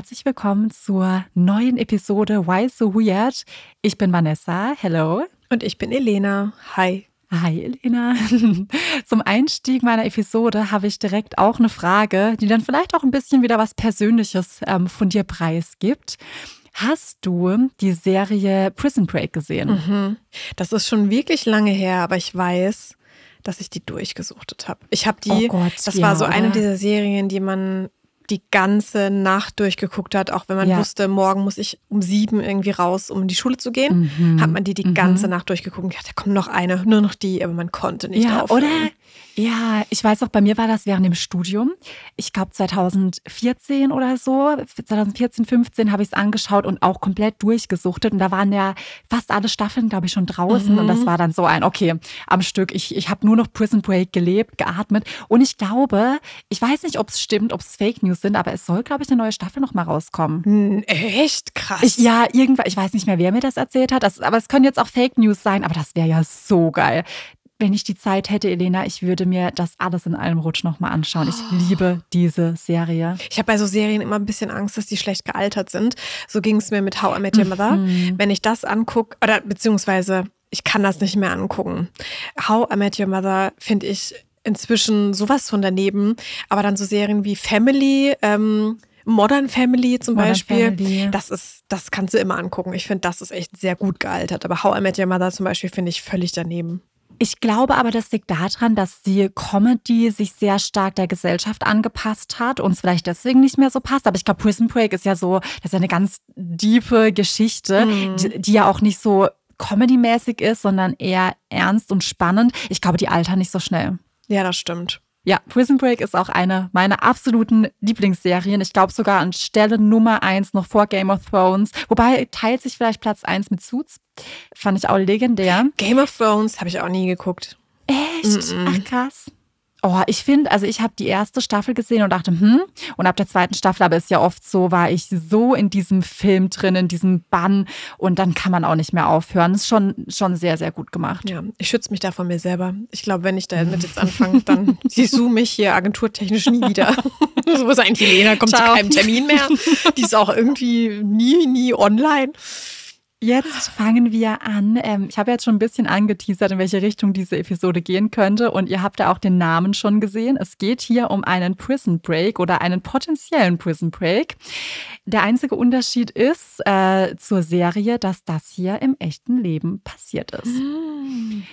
Herzlich willkommen zur neuen Episode Why So Weird. Ich bin Vanessa. Hello. Und ich bin Elena. Hi. Hi Elena. Zum Einstieg meiner Episode habe ich direkt auch eine Frage, die dann vielleicht auch ein bisschen wieder was Persönliches ähm, von dir preisgibt. Hast du die Serie Prison Break gesehen? Mhm. Das ist schon wirklich lange her, aber ich weiß, dass ich die durchgesuchtet habe. Ich habe die, oh Gott, das ja, war so oder? eine dieser Serien, die man die ganze Nacht durchgeguckt hat, auch wenn man ja. wusste, morgen muss ich um sieben irgendwie raus, um in die Schule zu gehen, mhm. hat man die die mhm. ganze Nacht durchgeguckt. Ja, da kommt noch eine, nur noch die, aber man konnte nicht ja, aufhören. Oder? Ja, ich weiß auch, bei mir war das während dem Studium. Ich glaube 2014 oder so, 2014, 15 habe ich es angeschaut und auch komplett durchgesuchtet. Und da waren ja fast alle Staffeln, glaube ich, schon draußen. Mhm. Und das war dann so ein, okay, am Stück. Ich, ich habe nur noch Prison Break gelebt, geatmet. Und ich glaube, ich weiß nicht, ob es stimmt, ob es Fake News sind, aber es soll, glaube ich, eine neue Staffel noch mal rauskommen. Echt krass. Ich, ja, irgendwann, ich weiß nicht mehr, wer mir das erzählt hat. Das, aber es können jetzt auch Fake News sein, aber das wäre ja so geil wenn ich die Zeit hätte, Elena, ich würde mir das alles in einem Rutsch nochmal anschauen. Ich oh. liebe diese Serie. Ich habe bei so Serien immer ein bisschen Angst, dass die schlecht gealtert sind. So ging es mir mit How I Met Your Mother. Mhm. Wenn ich das angucke, oder beziehungsweise ich kann das nicht mehr angucken. How I Met Your Mother finde ich inzwischen sowas von daneben. Aber dann so Serien wie Family, ähm, Modern Family zum Modern Beispiel, Family. das ist, das kannst du immer angucken. Ich finde, das ist echt sehr gut gealtert. Aber How I Met Your Mother zum Beispiel finde ich völlig daneben. Ich glaube aber, das liegt daran, dass die Comedy sich sehr stark der Gesellschaft angepasst hat und es vielleicht deswegen nicht mehr so passt. Aber ich glaube, Prison Break ist ja so, das ist ja eine ganz tiefe Geschichte, mhm. die, die ja auch nicht so comedy-mäßig ist, sondern eher ernst und spannend. Ich glaube, die altern nicht so schnell. Ja, das stimmt. Ja, Prison Break ist auch eine meiner absoluten Lieblingsserien. Ich glaube sogar an Stelle Nummer eins noch vor Game of Thrones. Wobei teilt sich vielleicht Platz eins mit Suits. Fand ich auch legendär. Game of Thrones habe ich auch nie geguckt. Echt? Mm -mm. Ach krass. Oh, ich finde, also ich habe die erste Staffel gesehen und dachte, hm, und ab der zweiten Staffel, aber ist ja oft so, war ich so in diesem Film drin, in diesem Bann und dann kann man auch nicht mehr aufhören. Das ist schon, schon sehr, sehr gut gemacht. Ja, ich schütze mich da von mir selber. Ich glaube, wenn ich da mit jetzt anfange, dann siehst du mich hier agenturtechnisch nie wieder. so ist eigentlich Lena, kommt Ciao. zu keinem Termin mehr. Die ist auch irgendwie nie, nie online. Jetzt fangen wir an. Ähm, ich habe jetzt schon ein bisschen angeteasert, in welche Richtung diese Episode gehen könnte. Und ihr habt ja auch den Namen schon gesehen. Es geht hier um einen Prison Break oder einen potenziellen Prison Break. Der einzige Unterschied ist äh, zur Serie, dass das hier im echten Leben passiert ist.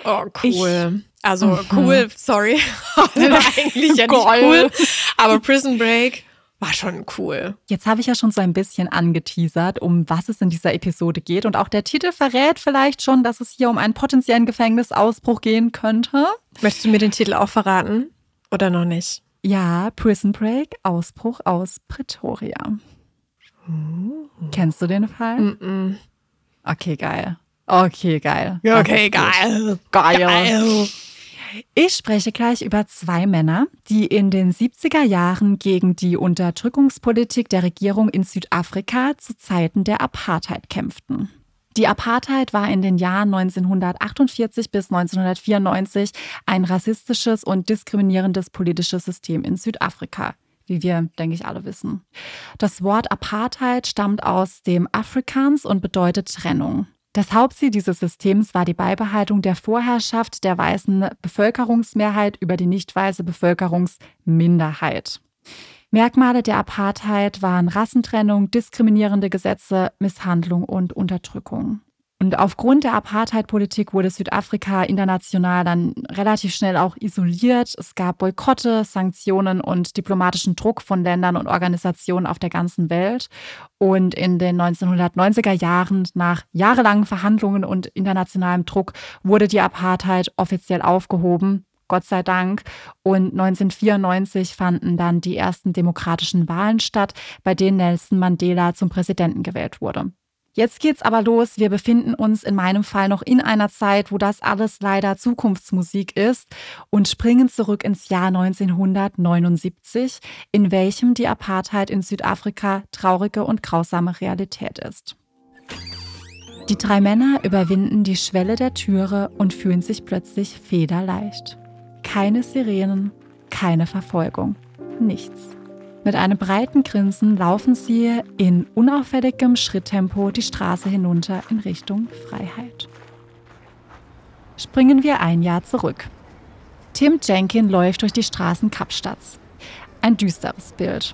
Oh, cool. Ich, also mhm. cool, sorry. eigentlich ja nicht cool. Aber Prison Break war schon cool. Jetzt habe ich ja schon so ein bisschen angeteasert, um was es in dieser Episode geht. Und auch der Titel verrät vielleicht schon, dass es hier um einen potenziellen Gefängnisausbruch gehen könnte. Möchtest du mir den Titel auch verraten? Oder noch nicht? Ja, Prison Break, Ausbruch aus Pretoria. Uh. Kennst du den Fall? -mm. Okay, geil. Okay, geil. Okay, geil. geil. Geil. Ich spreche gleich über zwei Männer, die in den 70er Jahren gegen die Unterdrückungspolitik der Regierung in Südafrika zu Zeiten der Apartheid kämpften. Die Apartheid war in den Jahren 1948 bis 1994 ein rassistisches und diskriminierendes politisches System in Südafrika wie wir, denke ich, alle wissen. Das Wort Apartheid stammt aus dem Afrikaans und bedeutet Trennung. Das Hauptziel dieses Systems war die Beibehaltung der Vorherrschaft der weißen Bevölkerungsmehrheit über die nicht weiße Bevölkerungsminderheit. Merkmale der Apartheid waren Rassentrennung, diskriminierende Gesetze, Misshandlung und Unterdrückung. Und aufgrund der Apartheid-Politik wurde Südafrika international dann relativ schnell auch isoliert. Es gab Boykotte, Sanktionen und diplomatischen Druck von Ländern und Organisationen auf der ganzen Welt. Und in den 1990er Jahren, nach jahrelangen Verhandlungen und internationalem Druck, wurde die Apartheid offiziell aufgehoben. Gott sei Dank. Und 1994 fanden dann die ersten demokratischen Wahlen statt, bei denen Nelson Mandela zum Präsidenten gewählt wurde. Jetzt geht's aber los. Wir befinden uns in meinem Fall noch in einer Zeit, wo das alles leider Zukunftsmusik ist und springen zurück ins Jahr 1979, in welchem die Apartheid in Südafrika traurige und grausame Realität ist. Die drei Männer überwinden die Schwelle der Türe und fühlen sich plötzlich federleicht. Keine Sirenen, keine Verfolgung, nichts. Mit einem breiten Grinsen laufen sie in unauffälligem Schritttempo die Straße hinunter in Richtung Freiheit. Springen wir ein Jahr zurück. Tim Jenkin läuft durch die Straßen Kapstadts. Ein düsteres Bild.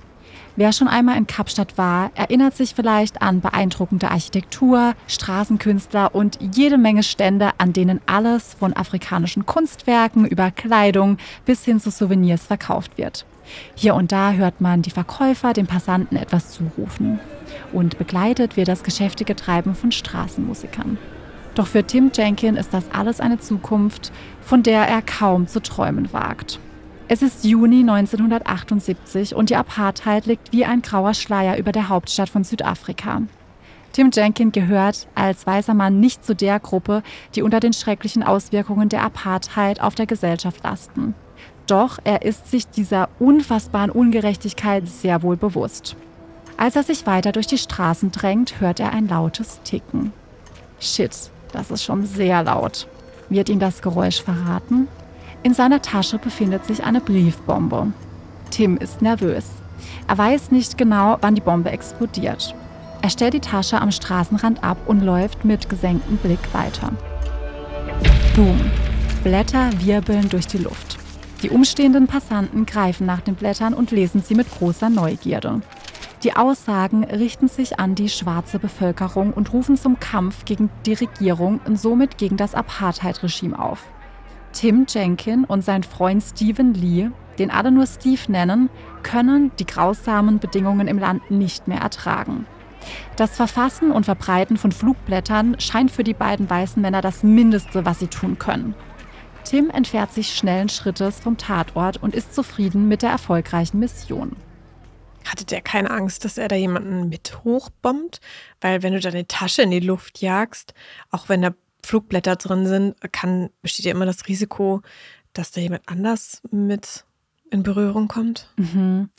Wer schon einmal in Kapstadt war, erinnert sich vielleicht an beeindruckende Architektur, Straßenkünstler und jede Menge Stände, an denen alles von afrikanischen Kunstwerken über Kleidung bis hin zu Souvenirs verkauft wird. Hier und da hört man die Verkäufer den Passanten etwas zurufen. Und begleitet wird das geschäftige Treiben von Straßenmusikern. Doch für Tim Jenkin ist das alles eine Zukunft, von der er kaum zu träumen wagt. Es ist Juni 1978 und die Apartheid liegt wie ein grauer Schleier über der Hauptstadt von Südafrika. Tim Jenkin gehört als weißer Mann nicht zu der Gruppe, die unter den schrecklichen Auswirkungen der Apartheid auf der Gesellschaft lasten. Doch er ist sich dieser unfassbaren Ungerechtigkeit sehr wohl bewusst. Als er sich weiter durch die Straßen drängt, hört er ein lautes Ticken. Shit, das ist schon sehr laut. Wird ihm das Geräusch verraten? In seiner Tasche befindet sich eine Briefbombe. Tim ist nervös. Er weiß nicht genau, wann die Bombe explodiert. Er stellt die Tasche am Straßenrand ab und läuft mit gesenktem Blick weiter. Boom! Blätter wirbeln durch die Luft. Die umstehenden Passanten greifen nach den Blättern und lesen sie mit großer Neugierde. Die Aussagen richten sich an die schwarze Bevölkerung und rufen zum Kampf gegen die Regierung und somit gegen das Apartheid-Regime auf. Tim Jenkin und sein Freund Stephen Lee, den alle nur Steve nennen, können die grausamen Bedingungen im Land nicht mehr ertragen. Das Verfassen und Verbreiten von Flugblättern scheint für die beiden weißen Männer das Mindeste, was sie tun können. Tim entfernt sich schnellen Schrittes vom Tatort und ist zufrieden mit der erfolgreichen Mission. Hatte der keine Angst, dass er da jemanden mit hochbombt? Weil wenn du deine Tasche in die Luft jagst, auch wenn da Flugblätter drin sind, kann, besteht ja immer das Risiko, dass da jemand anders mit in Berührung kommt. Mhm.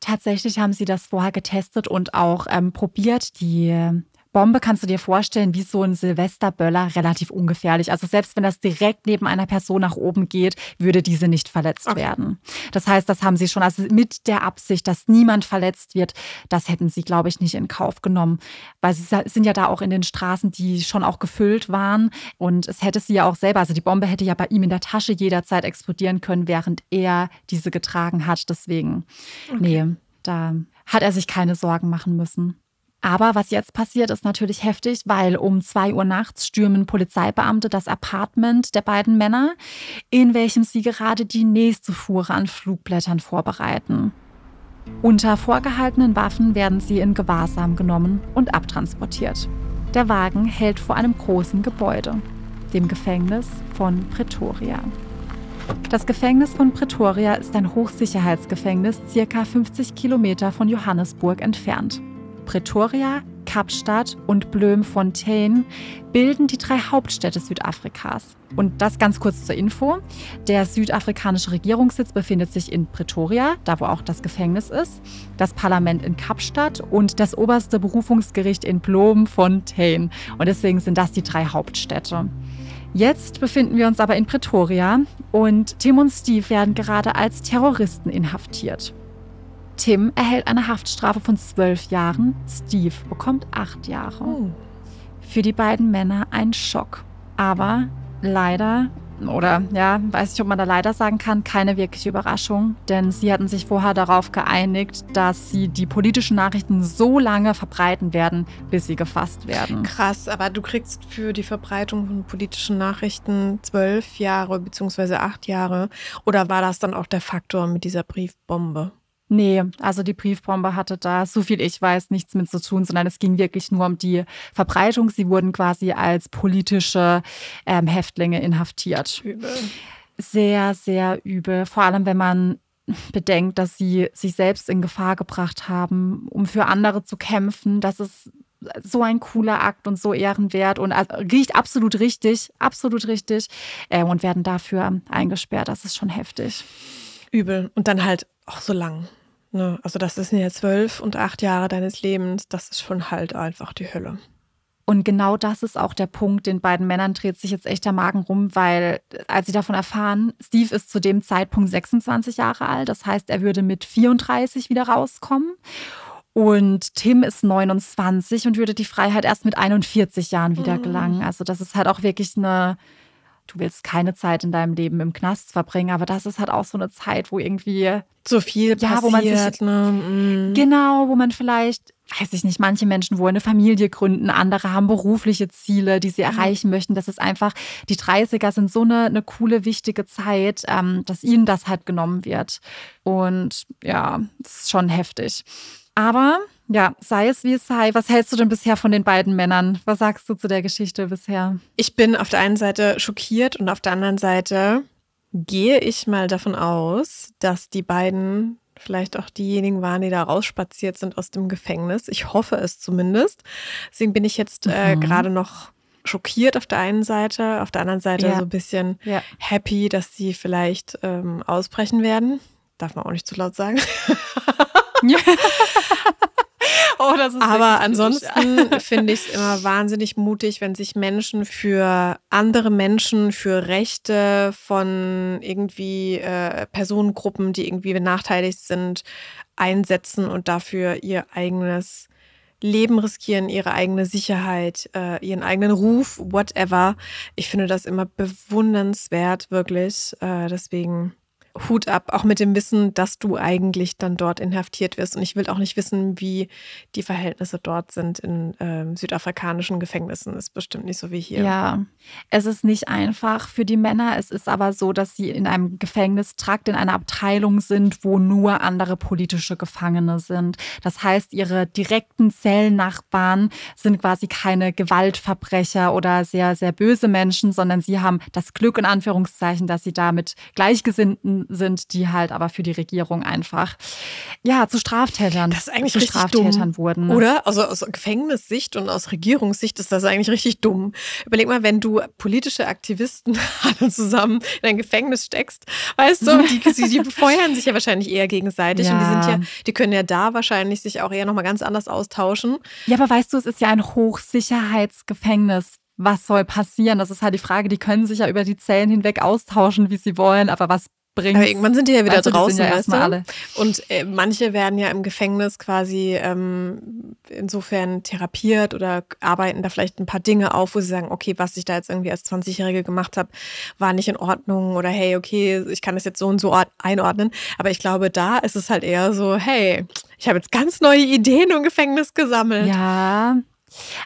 Tatsächlich haben sie das vorher getestet und auch ähm, probiert, die Bombe kannst du dir vorstellen, wie so ein Silvesterböller, relativ ungefährlich. Also selbst wenn das direkt neben einer Person nach oben geht, würde diese nicht verletzt okay. werden. Das heißt, das haben sie schon, also mit der Absicht, dass niemand verletzt wird, das hätten sie, glaube ich, nicht in Kauf genommen. Weil sie sind ja da auch in den Straßen, die schon auch gefüllt waren. Und es hätte sie ja auch selber, also die Bombe hätte ja bei ihm in der Tasche jederzeit explodieren können, während er diese getragen hat. Deswegen, okay. nee, da hat er sich keine Sorgen machen müssen. Aber was jetzt passiert, ist natürlich heftig, weil um zwei Uhr nachts stürmen Polizeibeamte das Apartment der beiden Männer, in welchem sie gerade die nächste Fuhre an Flugblättern vorbereiten. Unter vorgehaltenen Waffen werden sie in Gewahrsam genommen und abtransportiert. Der Wagen hält vor einem großen Gebäude, dem Gefängnis von Pretoria. Das Gefängnis von Pretoria ist ein Hochsicherheitsgefängnis, circa 50 Kilometer von Johannesburg entfernt. Pretoria, Kapstadt und Bloemfontein bilden die drei Hauptstädte Südafrikas. Und das ganz kurz zur Info. Der südafrikanische Regierungssitz befindet sich in Pretoria, da wo auch das Gefängnis ist, das Parlament in Kapstadt und das oberste Berufungsgericht in Bloemfontein. Und deswegen sind das die drei Hauptstädte. Jetzt befinden wir uns aber in Pretoria und Tim und Steve werden gerade als Terroristen inhaftiert. Tim erhält eine Haftstrafe von zwölf Jahren, Steve bekommt acht Jahre. Oh. Für die beiden Männer ein Schock. Aber leider, oder ja, weiß nicht, ob man da leider sagen kann, keine wirkliche Überraschung, denn sie hatten sich vorher darauf geeinigt, dass sie die politischen Nachrichten so lange verbreiten werden, bis sie gefasst werden. Krass, aber du kriegst für die Verbreitung von politischen Nachrichten zwölf Jahre bzw. acht Jahre. Oder war das dann auch der Faktor mit dieser Briefbombe? Nee, also die Briefbombe hatte da, so viel ich weiß, nichts mit zu tun, sondern es ging wirklich nur um die Verbreitung. Sie wurden quasi als politische ähm, Häftlinge inhaftiert. Übel. Sehr, sehr übel. Vor allem, wenn man bedenkt, dass sie sich selbst in Gefahr gebracht haben, um für andere zu kämpfen. Das ist so ein cooler Akt und so ehrenwert und also, riecht absolut richtig, absolut richtig äh, und werden dafür eingesperrt. Das ist schon heftig. Übel. Und dann halt auch so lang. Ne? Also das sind ja zwölf und acht Jahre deines Lebens, das ist schon halt einfach die Hölle. Und genau das ist auch der Punkt, den beiden Männern dreht sich jetzt echt der Magen rum, weil als sie davon erfahren, Steve ist zu dem Zeitpunkt 26 Jahre alt, das heißt, er würde mit 34 wieder rauskommen. Und Tim ist 29 und würde die Freiheit erst mit 41 Jahren wieder mhm. gelangen. Also das ist halt auch wirklich eine, du willst keine Zeit in deinem Leben im Knast verbringen, aber das ist halt auch so eine Zeit, wo irgendwie so viel ja, passiert, wo man sich, ne? Mhm. genau, wo man vielleicht weiß ich nicht, manche Menschen wollen eine Familie gründen, andere haben berufliche Ziele, die sie erreichen möchten. Das ist einfach, die 30er sind so eine, eine coole, wichtige Zeit, ähm, dass ihnen das halt genommen wird. Und ja, das ist schon heftig. Aber ja, sei es wie es sei. Was hältst du denn bisher von den beiden Männern? Was sagst du zu der Geschichte bisher? Ich bin auf der einen Seite schockiert und auf der anderen Seite gehe ich mal davon aus, dass die beiden vielleicht auch diejenigen waren, die da rausspaziert sind aus dem Gefängnis. Ich hoffe es zumindest. Deswegen bin ich jetzt äh, mhm. gerade noch schockiert auf der einen Seite, auf der anderen Seite ja. so ein bisschen ja. happy, dass sie vielleicht ähm, ausbrechen werden. Darf man auch nicht zu laut sagen. Oh, Aber ansonsten finde ich es immer wahnsinnig mutig, wenn sich Menschen für andere Menschen, für Rechte von irgendwie äh, Personengruppen, die irgendwie benachteiligt sind, einsetzen und dafür ihr eigenes Leben riskieren, ihre eigene Sicherheit, äh, ihren eigenen Ruf, whatever. Ich finde das immer bewundernswert, wirklich. Äh, deswegen Hut ab, auch mit dem Wissen, dass du eigentlich dann dort inhaftiert wirst. Und ich will auch nicht wissen, wie die Verhältnisse dort sind in äh, südafrikanischen Gefängnissen. Ist bestimmt nicht so wie hier. Ja, es ist nicht einfach für die Männer. Es ist aber so, dass sie in einem Gefängnistrakt in einer Abteilung sind, wo nur andere politische Gefangene sind. Das heißt, ihre direkten Zellnachbarn sind quasi keine Gewaltverbrecher oder sehr, sehr böse Menschen, sondern sie haben das Glück in Anführungszeichen, dass sie da mit Gleichgesinnten sind, die halt aber für die Regierung einfach ja zu Straftätern, das ist eigentlich zu Straftätern dumm. wurden. Oder? Also aus Gefängnissicht und aus Regierungssicht ist das eigentlich richtig dumm. Überleg mal, wenn du politische Aktivisten alle zusammen in ein Gefängnis steckst, weißt du, die, die, die befeuern sich ja wahrscheinlich eher gegenseitig ja. und die sind ja, die können ja da wahrscheinlich sich auch eher nochmal ganz anders austauschen. Ja, aber weißt du, es ist ja ein Hochsicherheitsgefängnis was soll passieren? Das ist halt die Frage, die können sich ja über die Zellen hinweg austauschen, wie sie wollen, aber was bringst. Aber irgendwann sind die ja wieder weißt du, draußen, ja weißt du? Alle. Und äh, manche werden ja im Gefängnis quasi ähm, insofern therapiert oder arbeiten da vielleicht ein paar Dinge auf, wo sie sagen, okay, was ich da jetzt irgendwie als 20-Jährige gemacht habe, war nicht in Ordnung oder hey, okay, ich kann das jetzt so und so einordnen. Aber ich glaube, da ist es halt eher so, hey, ich habe jetzt ganz neue Ideen im Gefängnis gesammelt. Ja,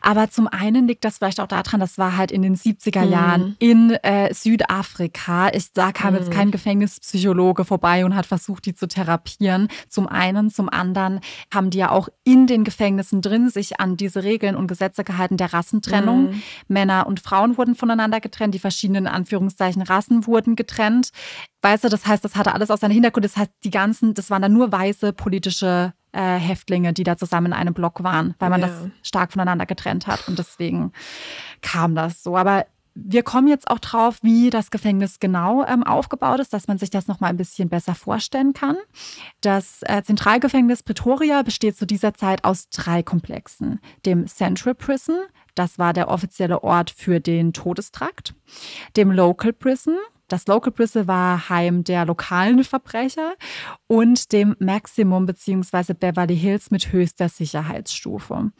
aber zum einen liegt das vielleicht auch daran, das war halt in den 70er Jahren mhm. in äh, Südafrika. Ich, da kam mhm. jetzt kein Gefängnispsychologe vorbei und hat versucht, die zu therapieren. Zum einen, zum anderen haben die ja auch in den Gefängnissen drin sich an diese Regeln und Gesetze gehalten der Rassentrennung. Mhm. Männer und Frauen wurden voneinander getrennt, die verschiedenen Anführungszeichen Rassen wurden getrennt. Weißt du, das heißt, das hatte alles aus seinem Hintergrund. Das heißt, die ganzen, das waren dann nur weiße politische äh, Häftlinge, die da zusammen in einem Block waren, weil man ja. das stark voneinander getrennt hat. Und deswegen kam das so. Aber wir kommen jetzt auch drauf, wie das Gefängnis genau ähm, aufgebaut ist, dass man sich das noch mal ein bisschen besser vorstellen kann. Das äh, Zentralgefängnis Pretoria besteht zu dieser Zeit aus drei Komplexen: dem Central Prison, das war der offizielle Ort für den Todestrakt, dem Local Prison, das Local Prison war Heim der lokalen Verbrecher und dem Maximum bzw. Beverly Hills mit höchster Sicherheitsstufe.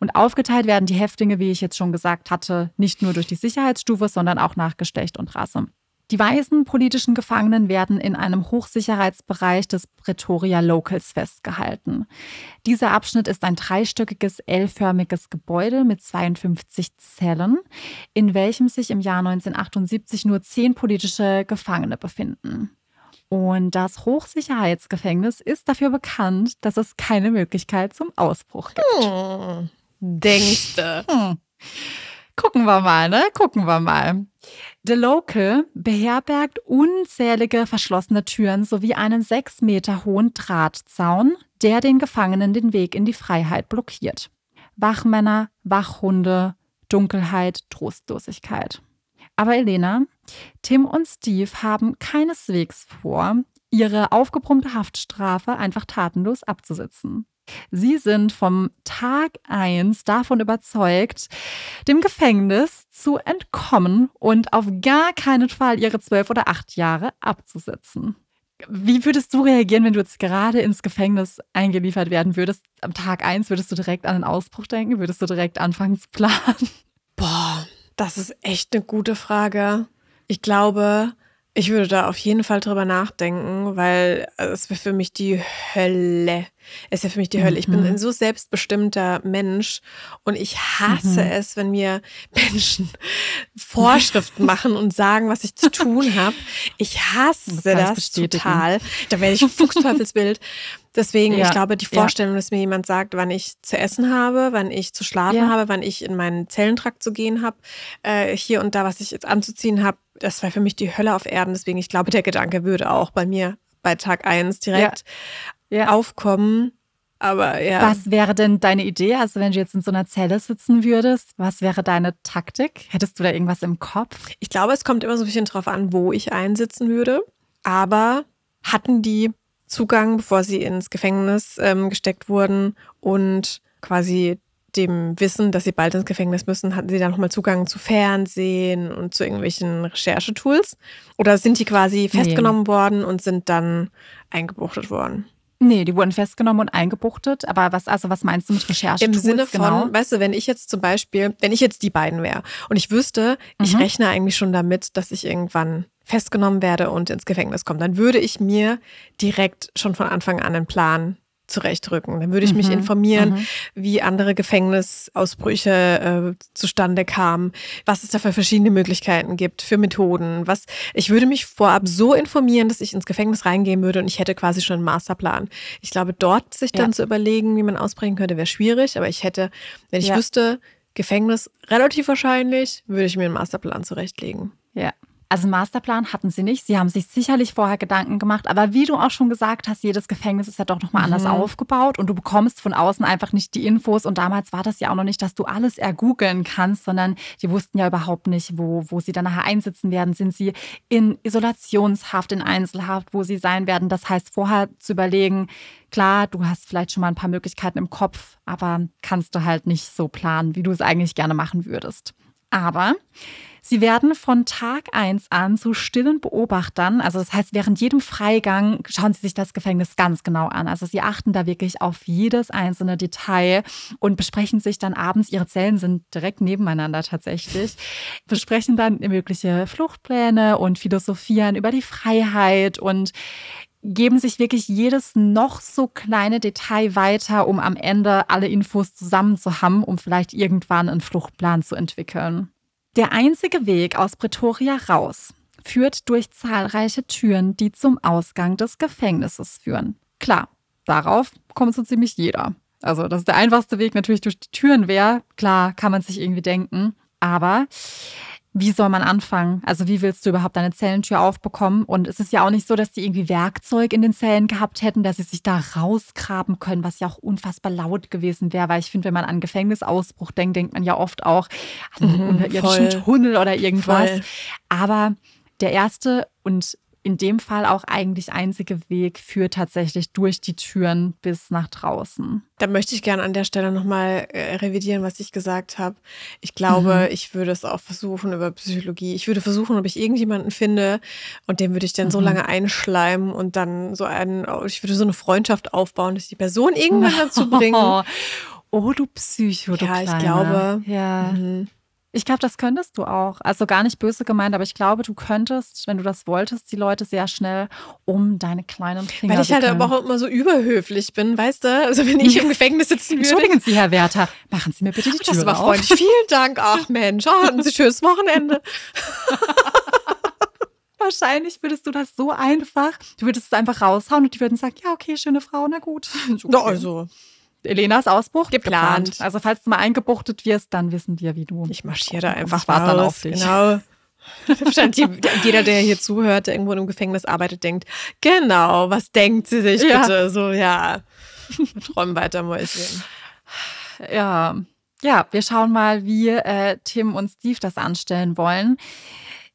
Und aufgeteilt werden die Häftlinge, wie ich jetzt schon gesagt hatte, nicht nur durch die Sicherheitsstufe, sondern auch nach Geschlecht und Rasse. Die weißen politischen Gefangenen werden in einem Hochsicherheitsbereich des Pretoria Locals festgehalten. Dieser Abschnitt ist ein dreistöckiges L-förmiges Gebäude mit 52 Zellen, in welchem sich im Jahr 1978 nur zehn politische Gefangene befinden. Und das Hochsicherheitsgefängnis ist dafür bekannt, dass es keine Möglichkeit zum Ausbruch gibt. Hm, denkste. Hm. Gucken wir mal, ne? Gucken wir mal. The Local beherbergt unzählige verschlossene Türen sowie einen sechs Meter hohen Drahtzaun, der den Gefangenen den Weg in die Freiheit blockiert. Wachmänner, Wachhunde, Dunkelheit, Trostlosigkeit. Aber Elena, Tim und Steve haben keineswegs vor, ihre aufgebrummte Haftstrafe einfach tatenlos abzusitzen. Sie sind vom Tag 1 davon überzeugt, dem Gefängnis zu entkommen und auf gar keinen Fall ihre zwölf oder acht Jahre abzusetzen. Wie würdest du reagieren, wenn du jetzt gerade ins Gefängnis eingeliefert werden würdest? Am Tag 1 würdest du direkt an den Ausbruch denken? Würdest du direkt anfangen zu planen? Boah, das ist echt eine gute Frage. Ich glaube, ich würde da auf jeden Fall drüber nachdenken, weil es wäre für mich die Hölle. Es wäre für mich die Hölle. Ich bin Mhm. ein so selbstbestimmter Mensch und ich hasse Mhm. es, wenn mir Menschen Vorschriften machen und sagen, was ich zu tun habe. Ich hasse Das das total. Da werde ich ein Fuchsteufelsbild. Deswegen, Ja, ich glaube, die ja. Vorstellung, dass mir jemand sagt, wann ich zu essen habe, wann ich zu schlafen Ja. habe, wann ich in meinen Zellentrakt zu gehen habe, äh, hier und da, was ich jetzt anzuziehen habe, das war für mich die Hölle auf Erden. Deswegen, ich glaube, der Gedanke würde auch bei mir bei Tag 1 direkt Ja. aufkommen. Aber ja. Was wäre denn deine Idee? Also, wenn du jetzt in so einer Zelle sitzen würdest, was wäre deine Taktik? Hättest du da irgendwas im Kopf? Ich glaube, es kommt immer so ein bisschen drauf an, wo ich einsitzen würde. Aber hatten die Zugang, bevor sie ins Gefängnis ähm, gesteckt wurden und quasi dem Wissen, dass sie bald ins Gefängnis müssen, hatten sie dann nochmal Zugang zu Fernsehen und zu irgendwelchen Recherchetools? Oder sind die quasi festgenommen worden und sind dann eingebuchtet worden? Nee, die wurden festgenommen und eingebuchtet. Aber was, also was meinst du mit Recherche? Im Sinne von, genau? weißt du, wenn ich jetzt zum Beispiel, wenn ich jetzt die beiden wäre und ich wüsste, ich Mhm. rechne eigentlich schon damit, dass ich irgendwann festgenommen werde und ins Gefängnis komme, dann würde ich mir direkt schon von Anfang an einen Plan zurechtrücken. Dann würde ich mich Mhm, informieren, mhm. wie andere Gefängnisausbrüche äh, zustande kamen, was es da für verschiedene Möglichkeiten gibt, für Methoden. Was ich würde mich vorab so informieren, dass ich ins Gefängnis reingehen würde und ich hätte quasi schon einen Masterplan. Ich glaube, dort sich dann Ja. zu überlegen, wie man ausbrechen könnte, wäre schwierig. Aber ich hätte, wenn ich Ja. wüsste, Gefängnis relativ wahrscheinlich, würde ich mir einen Masterplan zurechtlegen. Ja. Also einen Masterplan hatten sie nicht. Sie haben sich sicherlich vorher Gedanken gemacht, aber wie du auch schon gesagt hast, jedes Gefängnis ist ja doch nochmal anders Mhm. aufgebaut und du bekommst von außen einfach nicht die Infos. Und damals war das ja auch noch nicht, dass du alles ergoogeln kannst, sondern die wussten ja überhaupt nicht, wo, wo sie dann nachher einsitzen werden. Sind sie in Isolationshaft, in Einzelhaft, wo sie sein werden? Das heißt, vorher zu überlegen, klar, du hast vielleicht schon mal ein paar Möglichkeiten im Kopf, aber kannst du halt nicht so planen, wie du es eigentlich gerne machen würdest. Aber Sie werden von Tag 1 an zu stillen Beobachtern. Also das heißt, während jedem Freigang schauen sie sich das Gefängnis ganz genau an. Also sie achten da wirklich auf jedes einzelne Detail und besprechen sich dann abends, ihre Zellen sind direkt nebeneinander tatsächlich, besprechen dann mögliche Fluchtpläne und philosophieren über die Freiheit und geben sich wirklich jedes noch so kleine Detail weiter, um am Ende alle Infos zusammen zu haben, um vielleicht irgendwann einen Fluchtplan zu entwickeln. Der einzige Weg aus Pretoria raus führt durch zahlreiche Türen, die zum Ausgang des Gefängnisses führen. Klar, darauf kommt so ziemlich jeder. Also, dass der einfachste Weg natürlich durch die Türen wäre, klar, kann man sich irgendwie denken. Aber wie soll man anfangen? Also, wie willst du überhaupt deine Zellentür aufbekommen? Und es ist ja auch nicht so, dass die irgendwie Werkzeug in den Zellen gehabt hätten, dass sie sich da rausgraben können, was ja auch unfassbar laut gewesen wäre. Weil ich finde, wenn man an Gefängnisausbruch denkt, denkt man ja oft auch an einen Mhm, unterirdischen voll. Tunnel oder irgendwas. Voll. Aber der erste und in dem Fall auch eigentlich einzige Weg führt tatsächlich durch die Türen bis nach draußen. Da möchte ich gerne an der Stelle nochmal äh, revidieren, was ich gesagt habe. Ich glaube, Mhm. ich würde es auch versuchen über Psychologie. Ich würde versuchen, ob ich irgendjemanden finde und den würde ich dann so Mhm. lange einschleimen und dann so einen, ich würde so eine Freundschaft aufbauen, dass die Person irgendwann dazu bringen. Oh, du Psycho, du Ja, ich glaube. Ja. Mhm. Ich glaube, das könntest du auch. Also gar nicht böse gemeint, aber ich glaube, du könntest, wenn du das wolltest, die Leute sehr schnell um deine kleinen Finger Weil ich halt wickeln. aber auch immer so überhöflich bin, weißt du? Also wenn ich im Gefängnis sitzen würde. Entschuldigen Sie, Herr Werther, machen Sie mir bitte die Tür Das war auf. freundlich. Vielen Dank. Ach Mensch, oh, hatten Sie ein schönes Wochenende. Wahrscheinlich würdest du das so einfach, du würdest es einfach raushauen und die würden sagen, ja, okay, schöne Frau, na gut. Okay. Also, Elenas Ausbruch Geplant. Also falls du mal eingebuchtet wirst, dann wissen wir, wie du. ich marschiere da einfach ich warte dann auf dich. Genau. Jeder, der hier zuhört, der irgendwo im Gefängnis arbeitet, denkt, genau, was denkt sie sich Ja. bitte? So, ja. Träumen weiter, Mäuschen. Ja. Ja, wir schauen mal, wie äh, Tim und Steve das anstellen wollen.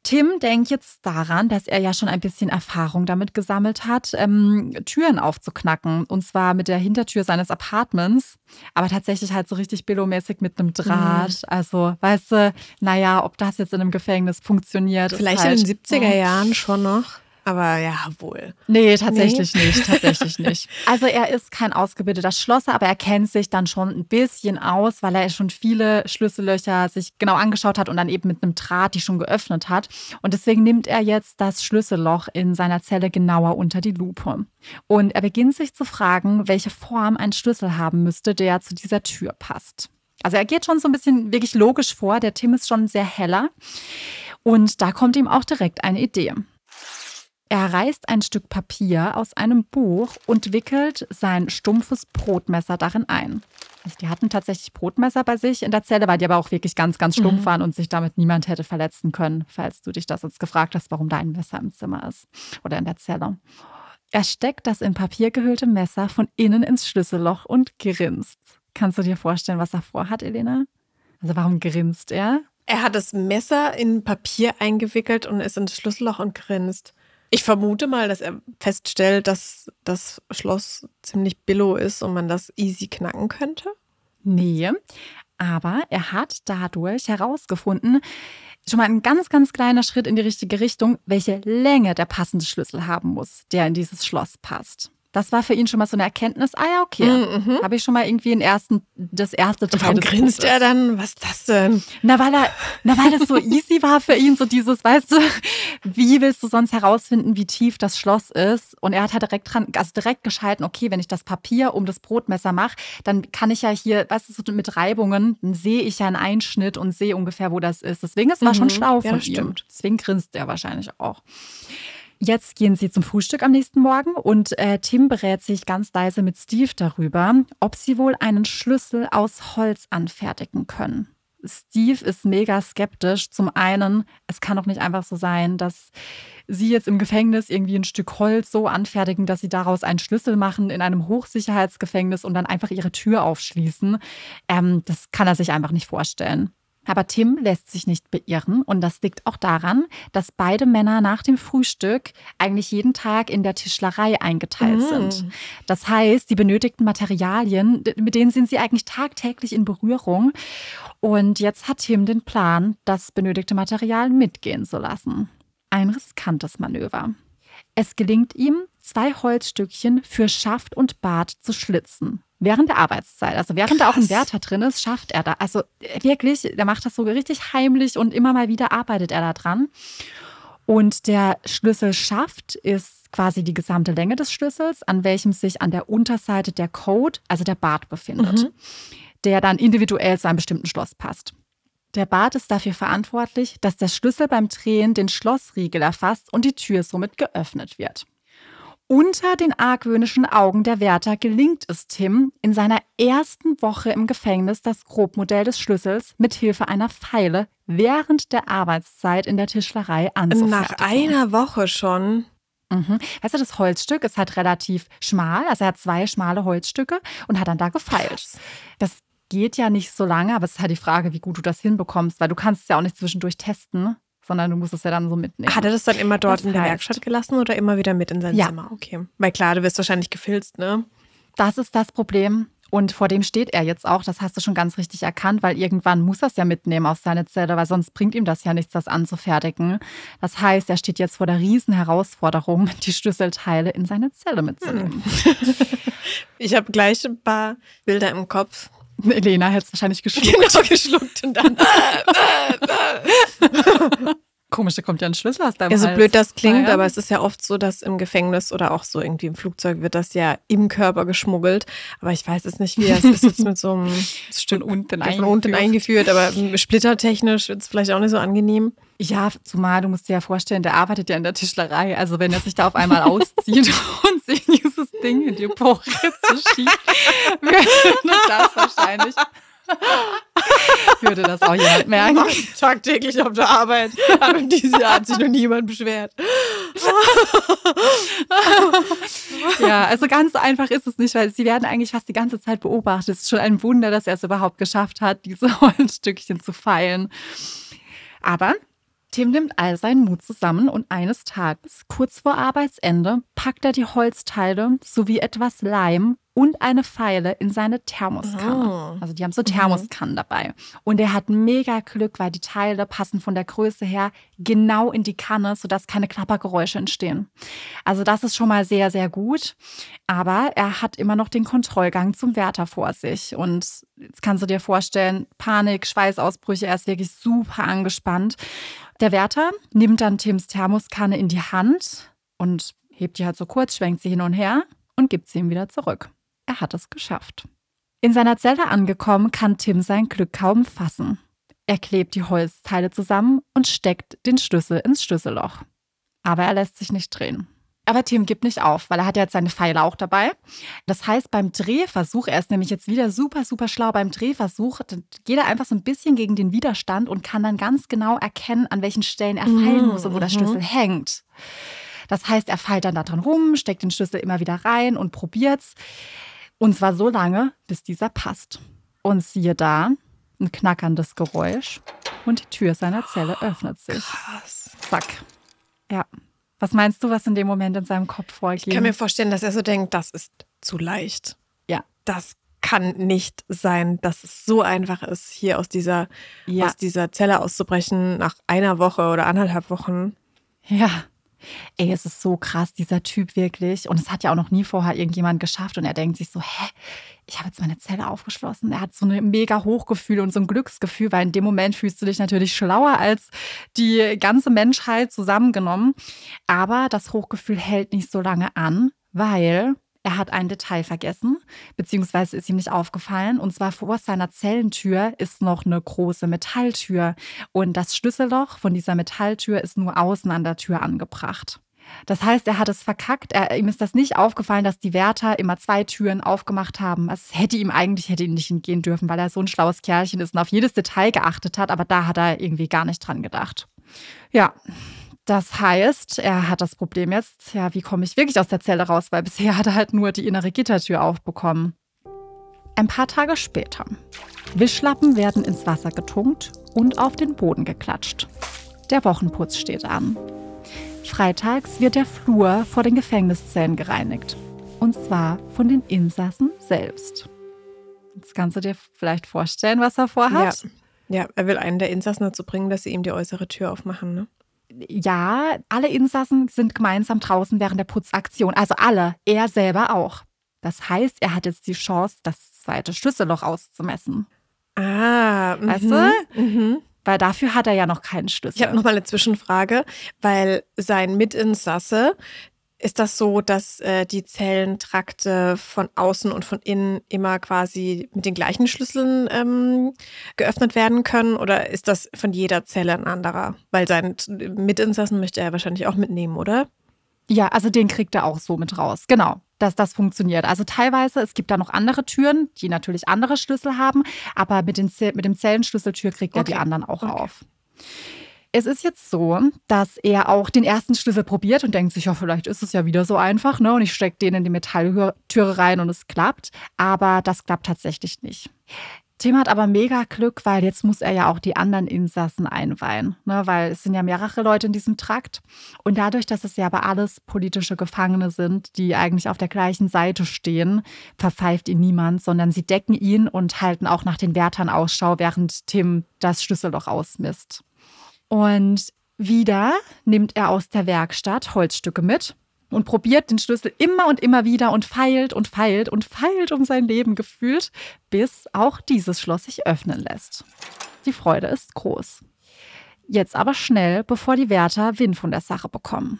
Tim denkt jetzt daran, dass er ja schon ein bisschen Erfahrung damit gesammelt hat, ähm, Türen aufzuknacken. Und zwar mit der Hintertür seines Apartments. Aber tatsächlich halt so richtig billomäßig mit einem Draht. Mhm. Also, weißt du, naja, ob das jetzt in einem Gefängnis funktioniert. Vielleicht halt, in den 70er Jahren schon noch. Aber ja, wohl. Nee, tatsächlich nee. nicht. Tatsächlich nicht. Also er ist kein ausgebildeter Schlosser, aber er kennt sich dann schon ein bisschen aus, weil er schon viele Schlüssellöcher sich genau angeschaut hat und dann eben mit einem Draht die schon geöffnet hat. Und deswegen nimmt er jetzt das Schlüsselloch in seiner Zelle genauer unter die Lupe. Und er beginnt sich zu fragen, welche Form ein Schlüssel haben müsste, der zu dieser Tür passt. Also er geht schon so ein bisschen wirklich logisch vor. Der Tim ist schon sehr heller. Und da kommt ihm auch direkt eine Idee. Er reißt ein Stück Papier aus einem Buch und wickelt sein stumpfes Brotmesser darin ein. Also die hatten tatsächlich Brotmesser bei sich in der Zelle, weil die aber auch wirklich ganz, ganz stumpf mhm. waren und sich damit niemand hätte verletzen können, falls du dich das jetzt gefragt hast, warum da ein Messer im Zimmer ist oder in der Zelle. Er steckt das in Papier gehüllte Messer von innen ins Schlüsselloch und grinst. Kannst du dir vorstellen, was er vorhat, Elena? Also warum grinst er? Er hat das Messer in Papier eingewickelt und ist ins Schlüsselloch und grinst. Ich vermute mal, dass er feststellt, dass das Schloss ziemlich billow ist und man das easy knacken könnte. Nee, aber er hat dadurch herausgefunden, schon mal ein ganz, ganz kleiner Schritt in die richtige Richtung, welche Länge der passende Schlüssel haben muss, der in dieses Schloss passt. Das war für ihn schon mal so eine Erkenntnis. Ah ja, okay. Mhm. Habe ich schon mal irgendwie den ersten, das erste Teil Warum grinst Buches. er dann? Was ist das denn? Na, weil er, na, weil das so easy war für ihn, so dieses, weißt du, wie willst du sonst herausfinden, wie tief das Schloss ist? Und er hat halt direkt dran, also direkt gescheiten, okay, wenn ich das Papier um das Brotmesser mache, dann kann ich ja hier, weißt du, so mit Reibungen, dann sehe ich ja einen Einschnitt und sehe ungefähr, wo das ist. Deswegen, es war mhm. schon schlau von ja, ihm. Stimmt. Deswegen grinst er wahrscheinlich auch. Jetzt gehen sie zum Frühstück am nächsten Morgen und äh, Tim berät sich ganz leise mit Steve darüber, ob sie wohl einen Schlüssel aus Holz anfertigen können. Steve ist mega skeptisch. Zum einen, es kann doch nicht einfach so sein, dass sie jetzt im Gefängnis irgendwie ein Stück Holz so anfertigen, dass sie daraus einen Schlüssel machen in einem Hochsicherheitsgefängnis und dann einfach ihre Tür aufschließen. Ähm, das kann er sich einfach nicht vorstellen. Aber Tim lässt sich nicht beirren und das liegt auch daran, dass beide Männer nach dem Frühstück eigentlich jeden Tag in der Tischlerei eingeteilt mhm. sind. Das heißt, die benötigten Materialien, mit denen sind sie eigentlich tagtäglich in Berührung. Und jetzt hat Tim den Plan, das benötigte Material mitgehen zu lassen. Ein riskantes Manöver. Es gelingt ihm, zwei Holzstückchen für Schaft und Bart zu schlitzen während der Arbeitszeit. Also während Krass. da auch ein Wärter drin ist, schafft er da. Also wirklich, der macht das so richtig heimlich und immer mal wieder arbeitet er da dran. Und der Schlüsselschaft ist quasi die gesamte Länge des Schlüssels, an welchem sich an der Unterseite der Code, also der Bart, befindet, mhm. der dann individuell zu einem bestimmten Schloss passt. Der Bart ist dafür verantwortlich, dass der Schlüssel beim Drehen den Schlossriegel erfasst und die Tür somit geöffnet wird. Unter den argwöhnischen Augen der Wärter gelingt es Tim, in seiner ersten Woche im Gefängnis das Grobmodell des Schlüssels mit Hilfe einer Pfeile während der Arbeitszeit in der Tischlerei anzufertigen. Nach einer Woche schon. Mhm. Weißt du, das Holzstück ist halt relativ schmal, also er hat zwei schmale Holzstücke und hat dann da gefeilt. Das geht ja nicht so lange, aber es ist halt die Frage, wie gut du das hinbekommst, weil du kannst es ja auch nicht zwischendurch testen sondern du musst es ja dann so mitnehmen. Hat er das dann immer dort das in der Werkstatt gelassen oder immer wieder mit in sein ja. Zimmer? Okay. Weil klar, du wirst wahrscheinlich gefilzt, ne? Das ist das Problem. Und vor dem steht er jetzt auch, das hast du schon ganz richtig erkannt, weil irgendwann muss er es ja mitnehmen auf seine Zelle, weil sonst bringt ihm das ja nichts, das anzufertigen. Das heißt, er steht jetzt vor der riesen Herausforderung, die Schlüsselteile in seine Zelle mitzunehmen. Ich habe gleich ein paar Bilder im Kopf. Elena hätte es wahrscheinlich geschluckt. Genau, geschluckt und dann. Komisch, da kommt ja ein Schlüssel aus deinem Ja, so Hals. blöd das klingt, ja. aber es ist ja oft so, dass im Gefängnis oder auch so irgendwie im Flugzeug wird das ja im Körper geschmuggelt. Aber ich weiß es nicht, wie das ist jetzt mit so einem Stück unten, ja, von unten eingeführt. Aber splittertechnisch wird es vielleicht auch nicht so angenehm. Ja, zumal du musst dir ja vorstellen, der arbeitet ja in der Tischlerei. Also wenn er sich da auf einmal auszieht und sich dieses Ding in die Pochritze schiebt, würde das wahrscheinlich würde das auch jemand merken. Tagtäglich auf der Arbeit. Aber in diesem Jahr hat sich noch niemand beschwert. ja, also ganz einfach ist es nicht, weil sie werden eigentlich fast die ganze Zeit beobachtet. Es ist schon ein Wunder, dass er es überhaupt geschafft hat, diese Holzstückchen zu feilen. Aber Tim nimmt all seinen Mut zusammen und eines Tages, kurz vor Arbeitsende, packt er die Holzteile sowie etwas Leim und eine Pfeile in seine Thermoskanne. Oh. Also die haben so Thermoskannen dabei. Und er hat mega Glück, weil die Teile passen von der Größe her genau in die Kanne, sodass keine Klappergeräusche entstehen. Also das ist schon mal sehr, sehr gut. Aber er hat immer noch den Kontrollgang zum Wärter vor sich. Und jetzt kannst du dir vorstellen, Panik, Schweißausbrüche, er ist wirklich super angespannt. Der Wärter nimmt dann Tims Thermoskanne in die Hand und hebt die halt so kurz, schwenkt sie hin und her und gibt sie ihm wieder zurück. Er hat es geschafft. In seiner Zelle angekommen, kann Tim sein Glück kaum fassen. Er klebt die Holzteile zusammen und steckt den Schlüssel ins Schlüsselloch. Aber er lässt sich nicht drehen. Aber Tim gibt nicht auf, weil er hat ja jetzt seine Pfeile auch dabei. Das heißt, beim Drehversuch, er ist nämlich jetzt wieder super, super schlau, beim Drehversuch geht er einfach so ein bisschen gegen den Widerstand und kann dann ganz genau erkennen, an welchen Stellen er fallen muss und wo der Schlüssel hängt. Das heißt, er feilt dann da dran rum, steckt den Schlüssel immer wieder rein und probiert's. Und zwar so lange, bis dieser passt. Und siehe da, ein knackerndes Geräusch und die Tür seiner Zelle öffnet sich. Krass. Zack. Ja. Was meinst du, was in dem Moment in seinem Kopf vorgeht? Ich kann mir vorstellen, dass er so denkt, das ist zu leicht. Ja. Das kann nicht sein, dass es so einfach ist, hier aus dieser, Ja. aus dieser Zelle auszubrechen nach einer Woche oder anderthalb Wochen. Ja. Ey, es ist so krass, dieser Typ wirklich. Und es hat ja auch noch nie vorher irgendjemand geschafft. Und er denkt sich so, hä, ich habe jetzt meine Zelle aufgeschlossen. Er hat so ein mega Hochgefühl und so ein Glücksgefühl, weil in dem Moment fühlst du dich natürlich schlauer als die ganze Menschheit zusammengenommen. Aber das Hochgefühl hält nicht so lange an, weil er hat ein Detail vergessen, beziehungsweise ist ihm nicht aufgefallen. Und zwar vor seiner Zellentür ist noch eine große Metalltür. Und das Schlüsselloch von dieser Metalltür ist nur außen an der Tür angebracht. Das heißt, er hat es verkackt. Er, ihm ist das nicht aufgefallen, dass die Wärter immer zwei Türen aufgemacht haben. Es hätte ihm eigentlich hätte ihm nicht entgehen dürfen, weil er so ein schlaues Kerlchen ist und auf jedes Detail geachtet hat. Aber da hat er irgendwie gar nicht dran gedacht. Ja, das heißt, er hat das Problem jetzt, ja, wie komme ich wirklich aus der Zelle raus? Weil bisher hat er halt nur die innere Gittertür aufbekommen. Ein paar Tage später. Wischlappen werden ins Wasser getunkt und auf den Boden geklatscht. Der Wochenputz steht an. Freitags wird der Flur vor den Gefängniszellen gereinigt. Und zwar von den Insassen selbst. Jetzt kannst du dir vielleicht vorstellen, was er vorhat. Ja. ja, er will einen der Insassen dazu bringen, dass sie ihm die äußere Tür aufmachen. Ne? Ja, alle Insassen sind gemeinsam draußen während der Putzaktion. Also alle, er selber auch. Das heißt, er hat jetzt die Chance, das zweite Schlüsselloch auszumessen. Ah, Weißt mhm, du? Mhm. Weil dafür hat er ja noch keinen Schlüssel. Ich habe noch mal eine Zwischenfrage, weil sein Mitinsasse, ist das so, dass äh, die Zellentrakte von außen und von innen immer quasi mit den gleichen Schlüsseln ähm, geöffnet werden können? Oder ist das von jeder Zelle ein anderer? Weil seinen Mitinsassen möchte er wahrscheinlich auch mitnehmen, oder? Ja, also den kriegt er auch so mit raus. Genau, dass das funktioniert. Also teilweise, es gibt da noch andere Türen, die natürlich andere Schlüssel haben, aber mit, den, mit dem Zellenschlüsseltür kriegt er Okay. die anderen auch Okay. auf. Es ist jetzt so, dass er auch den ersten Schlüssel probiert und denkt sich, ja, vielleicht ist es ja wieder so einfach, ne? Und ich stecke den in die Metalltüre rein und es klappt. Aber das klappt tatsächlich nicht. Tim hat aber mega Glück, weil jetzt muss er ja auch die anderen Insassen einweihen, ne? weil es sind ja mehrere Leute in diesem Trakt. Und dadurch, dass es ja aber alles politische Gefangene sind, die eigentlich auf der gleichen Seite stehen, verpfeift ihn niemand, sondern sie decken ihn und halten auch nach den Wärtern Ausschau, während Tim das Schlüsselloch ausmisst. Und wieder nimmt er aus der Werkstatt Holzstücke mit und probiert den Schlüssel immer und immer wieder und feilt und feilt und feilt um sein Leben gefühlt, bis auch dieses Schloss sich öffnen lässt. Die Freude ist groß. Jetzt aber schnell, bevor die Wärter Wind von der Sache bekommen.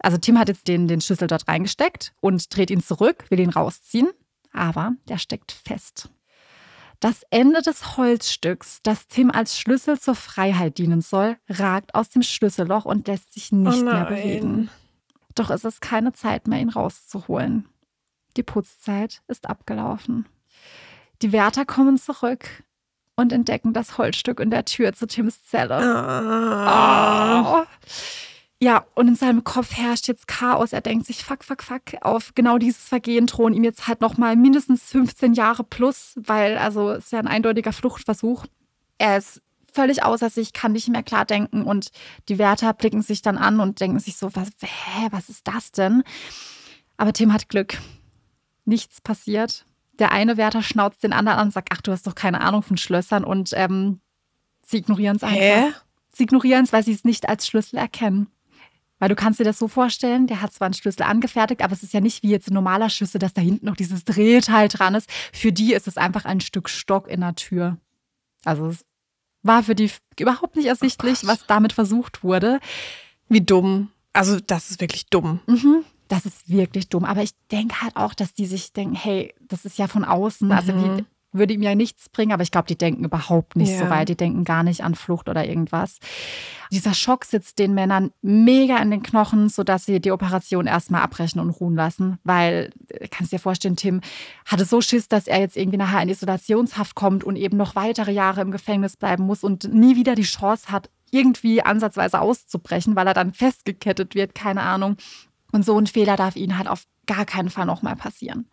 Also Tim hat jetzt den, den Schlüssel dort reingesteckt und dreht ihn zurück, will ihn rausziehen, aber der steckt fest. Das Ende des Holzstücks, das Tim als Schlüssel zur Freiheit dienen soll, ragt aus dem Schlüsselloch und lässt sich nicht Oh mehr bewegen. Doch es ist keine Zeit mehr, ihn rauszuholen. Die Putzzeit ist abgelaufen. Die Wärter kommen zurück und entdecken das Holzstück in der Tür zu Tims Zelle. Ah. Oh. Ja, und in seinem Kopf herrscht jetzt Chaos. Er denkt sich, fuck, fuck, fuck, auf genau dieses Vergehen drohen ihm jetzt halt nochmal mindestens 15 Jahre plus, weil, also, es ist ja ein eindeutiger Fluchtversuch. Er ist völlig außer sich, kann nicht mehr klar denken und die Wärter blicken sich dann an und denken sich so, was, hä, was ist das denn? Aber Tim hat Glück. Nichts passiert. Der eine Wärter schnauzt den anderen an und sagt, ach, du hast doch keine Ahnung von Schlössern und ähm, sie ignorieren es einfach. Hä? Sie ignorieren es, weil sie es nicht als Schlüssel erkennen. Weil du kannst dir das so vorstellen, der hat zwar einen Schlüssel angefertigt, aber es ist ja nicht wie jetzt ein normaler Schlüssel, dass da hinten noch dieses Drehteil dran ist. Für die ist es einfach ein Stück Stock in der Tür. Also es war für die überhaupt nicht ersichtlich, oh was damit versucht wurde. Wie dumm. Also das ist wirklich dumm. Mhm. Das ist wirklich dumm. Aber ich denke halt auch, dass die sich denken, hey, das ist ja von außen. Also mhm. Also die, würde ihm ja nichts bringen, aber ich glaube, die denken überhaupt nicht ja. so weit. Die denken gar nicht an Flucht oder irgendwas. Dieser Schock sitzt den Männern mega in den Knochen, sodass sie die Operation erstmal abbrechen und ruhen lassen. Weil, äh, kannst dir vorstellen, Tim hatte so Schiss, dass er jetzt irgendwie nachher in Isolationshaft kommt und eben noch weitere Jahre im Gefängnis bleiben muss und nie wieder die Chance hat, irgendwie ansatzweise auszubrechen, weil er dann festgekettet wird, keine Ahnung. Und so ein Fehler darf ihnen halt auf gar keinen Fall nochmal passieren.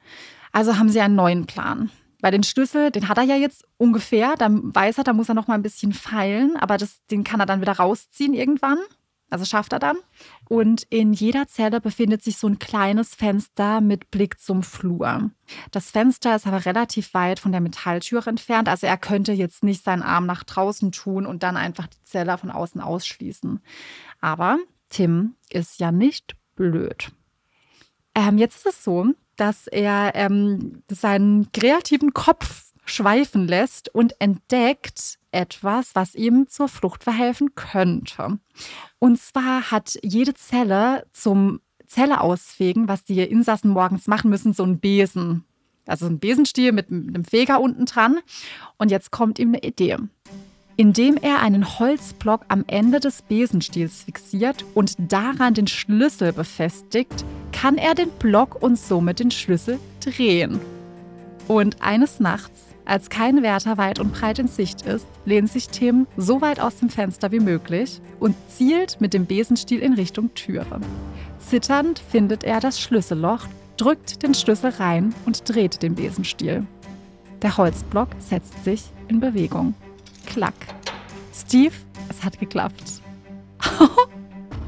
Also haben sie einen neuen Plan. Weil den Schlüssel, den hat er ja jetzt ungefähr, dann weiß er, da muss er noch mal ein bisschen feilen, aber das, den kann er dann wieder rausziehen irgendwann. Also schafft er dann. Und in jeder Zelle befindet sich so ein kleines Fenster mit Blick zum Flur. Das Fenster ist aber relativ weit von der Metalltür entfernt. Also er könnte jetzt nicht seinen Arm nach draußen tun und dann einfach die Zelle von außen ausschließen. Aber Tim ist ja nicht blöd. Ähm, jetzt ist es so, dass er ähm, seinen kreativen Kopf schweifen lässt und entdeckt etwas, was ihm zur Flucht verhelfen könnte. Und zwar hat jede Zelle zum Zelle ausfegen, was die Insassen morgens machen müssen, so ein Besen. Also ein Besenstiel mit einem Feger unten dran. Und jetzt kommt ihm eine Idee. Indem er einen Holzblock am Ende des Besenstiels fixiert und daran den Schlüssel befestigt, kann er den Block und somit den Schlüssel drehen. Und eines Nachts, als kein Wärter weit und breit in Sicht ist, lehnt sich Tim so weit aus dem Fenster wie möglich und zielt mit dem Besenstiel in Richtung Türe. Zitternd findet er das Schlüsselloch, drückt den Schlüssel rein und dreht den Besenstiel. Der Holzblock setzt sich in Bewegung. Klack. Steve, es hat geklappt. oh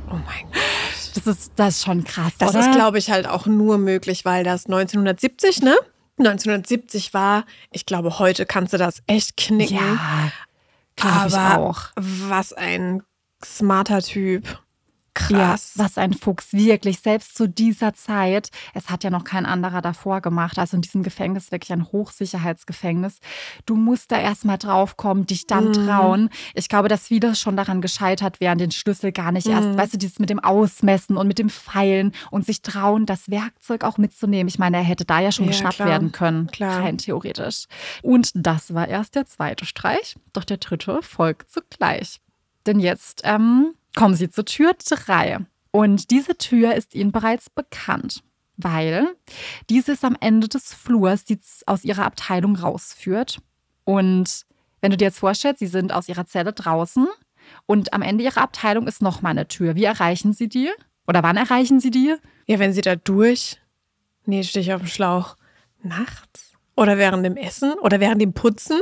mein Gott. Das ist, das ist schon krass. Das oder? ist, glaube ich, halt auch nur möglich, weil das 1970, ne? 1970 war. Ich glaube, heute kannst du das echt knicken. Ja, glaube ich auch. Was ein smarter Typ. Krass. Ja, was ein Fuchs, wirklich. Selbst zu dieser Zeit, es hat ja noch kein anderer davor gemacht. Also in diesem Gefängnis wirklich ein Hochsicherheitsgefängnis. Du musst da erstmal draufkommen, dich dann mm. trauen. Ich glaube, dass viele schon daran gescheitert wären, den Schlüssel gar nicht mm. erst, mhm. weißt du, dieses mit dem Ausmessen und mit dem Pfeilen und sich trauen, das Werkzeug auch mitzunehmen. Ich meine, er hätte da ja schon ja, geschnappt klar. werden können. Klar. Rein theoretisch. Und das war erst der zweite Streich. Doch der dritte folgt zugleich. Denn jetzt, ähm, kommen sie zur Tür 3. Und diese Tür ist ihnen bereits bekannt, weil diese ist am Ende des Flurs, die aus ihrer Abteilung rausführt. Und wenn du dir jetzt vorstellst, sie sind aus ihrer Zelle draußen und am Ende ihrer Abteilung ist nochmal eine Tür. Wie erreichen sie die? Oder wann erreichen sie die? Ja, wenn sie da durch. Nee, stehe ich auf dem Schlauch. Nachts? Oder während dem Essen? Oder während dem Putzen?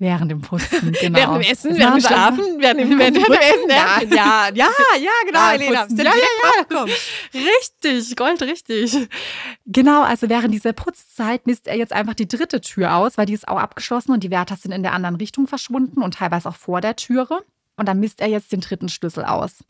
Während dem Putzen, genau. während dem Essen, während dem Schlafen, während dem, während dem Essen. Ja, ja, ja, ja, genau, ja, Elena. Ja, ja, ja, komm. Richtig, Gold, richtig. Genau, also während dieser Putzzeit misst er jetzt einfach die dritte Tür aus, weil die ist auch abgeschlossen und die Wärter sind in der anderen Richtung verschwunden und teilweise auch vor der Türe. Und dann misst er jetzt den dritten Schlüssel aus.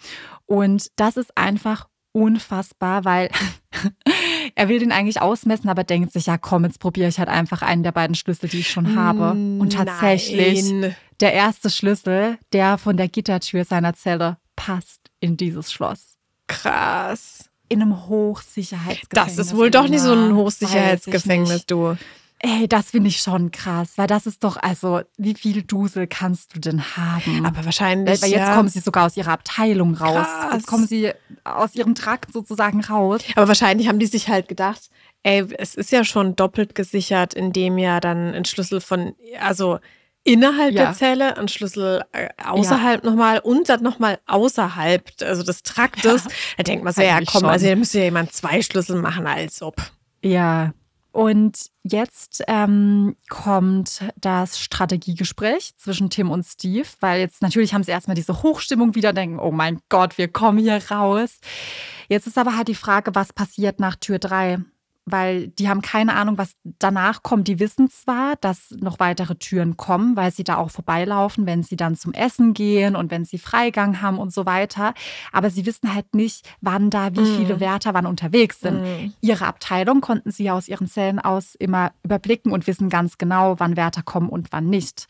Und das ist einfach unfassbar, weil er will den eigentlich ausmessen, aber denkt sich, ja komm, jetzt probiere ich halt einfach einen der beiden Schlüssel, die ich schon habe. Und tatsächlich, Nein. der erste Schlüssel, der von der Gittertür seiner Zelle, passt in dieses Schloss. Krass. In einem Hochsicherheitsgefängnis. Das ist wohl doch nicht so ein Hochsicherheitsgefängnis, du. Ey, das finde ich schon krass, weil das ist doch, also, wie viel Dusel kannst du denn haben? Aber wahrscheinlich. Weil, jetzt ja. kommen sie sogar aus ihrer Abteilung raus. Krass. Jetzt kommen sie aus ihrem Trakt sozusagen raus. Aber wahrscheinlich haben die sich halt gedacht, ey, es ist ja schon doppelt gesichert, indem ja dann ein Schlüssel von, also innerhalb ja. der Zelle, ein Schlüssel äh, außerhalb ja. nochmal und dann nochmal außerhalb, also des Traktes. Ja. Da denkt man so, ja komm, schon. also da müsste ja jemand zwei Schlüssel machen, als ob. Ja, Und jetzt ähm, kommt das Strategiegespräch zwischen Tim und Steve, weil jetzt natürlich haben sie erstmal diese Hochstimmung wieder, denken, oh mein Gott, wir kommen hier raus. Jetzt ist aber halt die Frage, was passiert nach Tür 3? Weil die haben keine Ahnung, was danach kommt. Die wissen zwar, dass noch weitere Türen kommen, weil sie da auch vorbeilaufen, wenn sie dann zum Essen gehen und wenn sie Freigang haben und so weiter. Aber sie wissen halt nicht, wann da wie viele mm. Wärter wann unterwegs sind. Mm. Ihre Abteilung konnten sie aus ihren Zellen aus immer überblicken und wissen ganz genau, wann Wärter kommen und wann nicht.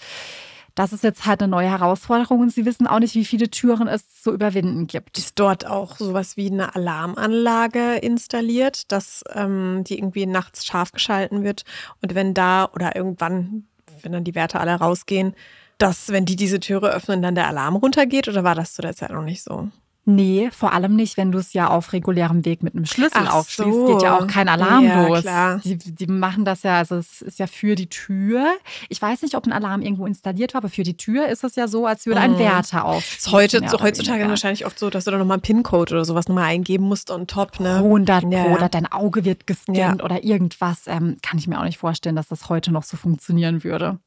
Das ist jetzt halt eine neue Herausforderung und sie wissen auch nicht, wie viele Türen es zu überwinden gibt. Ist dort auch sowas wie eine Alarmanlage installiert, dass ähm, die irgendwie nachts scharf geschalten wird und wenn da oder irgendwann, wenn dann die Werte alle rausgehen, dass wenn die diese Türe öffnen, dann der Alarm runtergeht oder war das zu der Zeit noch nicht so? Nee, vor allem nicht, wenn du es ja auf regulärem Weg mit einem Schlüssel Ach aufschließt, so. geht ja auch kein Alarm ja, los. Klar. Die, die machen das ja, also es ist ja für die Tür. Ich weiß nicht, ob ein Alarm irgendwo installiert war, aber für die Tür ist es ja so, als würde ein mhm. Wärter auf. Ist heute, so, heutzutage wahrscheinlich oft so, dass du da nochmal einen PIN-Code oder sowas nochmal eingeben musst on top. Ne? 100 Pro, ja. oder dein Auge wird gescannt ja. oder irgendwas. Ähm, kann ich mir auch nicht vorstellen, dass das heute noch so funktionieren würde.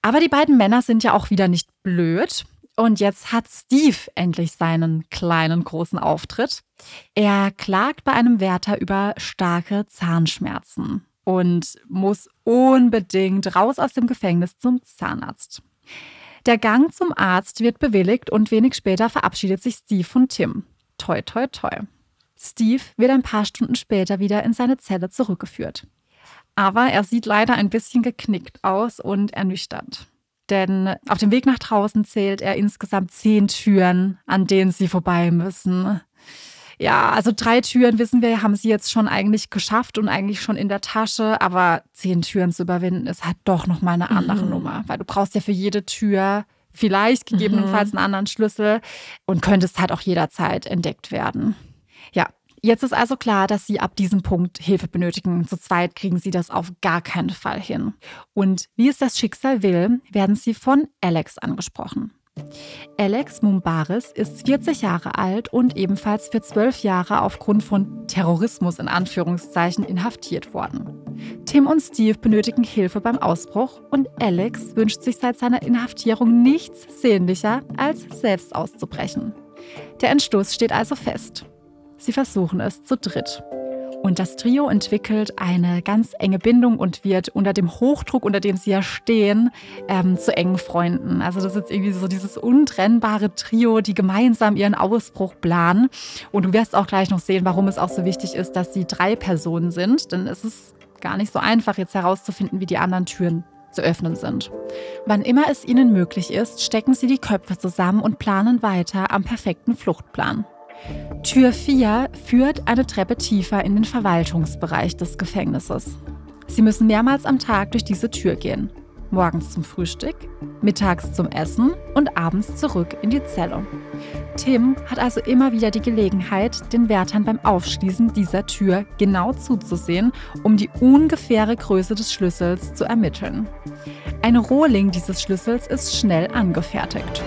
Aber die beiden Männer sind ja auch wieder nicht blöd. Und jetzt hat Steve endlich seinen kleinen großen Auftritt. Er klagt bei einem Wärter über starke Zahnschmerzen und muss unbedingt raus aus dem Gefängnis zum Zahnarzt. Der Gang zum Arzt wird bewilligt und wenig später verabschiedet sich Steve von Tim. Toi, toi, toi. Steve wird ein paar Stunden später wieder in seine Zelle zurückgeführt. Aber er sieht leider ein bisschen geknickt aus und ernüchtert. Denn auf dem Weg nach draußen zählt er insgesamt zehn Türen, an denen sie vorbei müssen. Ja, also drei Türen wissen wir, haben sie jetzt schon eigentlich geschafft und eigentlich schon in der Tasche, aber zehn Türen zu überwinden ist halt doch nochmal eine andere mhm. Nummer, weil du brauchst ja für jede Tür vielleicht gegebenenfalls mhm. einen anderen Schlüssel und könntest halt auch jederzeit entdeckt werden. Ja, Jetzt ist also klar, dass sie ab diesem Punkt Hilfe benötigen. Zu zweit kriegen sie das auf gar keinen Fall hin. Und wie es das Schicksal will, werden sie von Alex angesprochen. Alex Mumbaris ist 40 Jahre alt und ebenfalls für zwölf Jahre aufgrund von Terrorismus in Anführungszeichen inhaftiert worden. Tim und Steve benötigen Hilfe beim Ausbruch und Alex wünscht sich seit seiner Inhaftierung nichts sehnlicher, als selbst auszubrechen. Der Entschluss steht also fest. Sie versuchen es zu dritt. Und das Trio entwickelt eine ganz enge Bindung und wird unter dem Hochdruck, unter dem sie ja stehen, ähm, zu engen Freunden. Also das ist jetzt irgendwie so dieses untrennbare Trio, die gemeinsam ihren Ausbruch planen. Und du wirst auch gleich noch sehen, warum es auch so wichtig ist, dass sie drei Personen sind. Denn es ist gar nicht so einfach, jetzt herauszufinden, wie die anderen Türen zu öffnen sind. Wann immer es ihnen möglich ist, stecken sie die Köpfe zusammen und planen weiter am perfekten Fluchtplan. Tür 4 führt eine Treppe tiefer in den Verwaltungsbereich des Gefängnisses. Sie müssen mehrmals am Tag durch diese Tür gehen. Morgens zum Frühstück, mittags zum Essen und abends zurück in die Zelle. Tim hat also immer wieder die Gelegenheit, den Wärtern beim Aufschließen dieser Tür genau zuzusehen, um die ungefähre Größe des Schlüssels zu ermitteln. Ein Rohling dieses Schlüssels ist schnell angefertigt.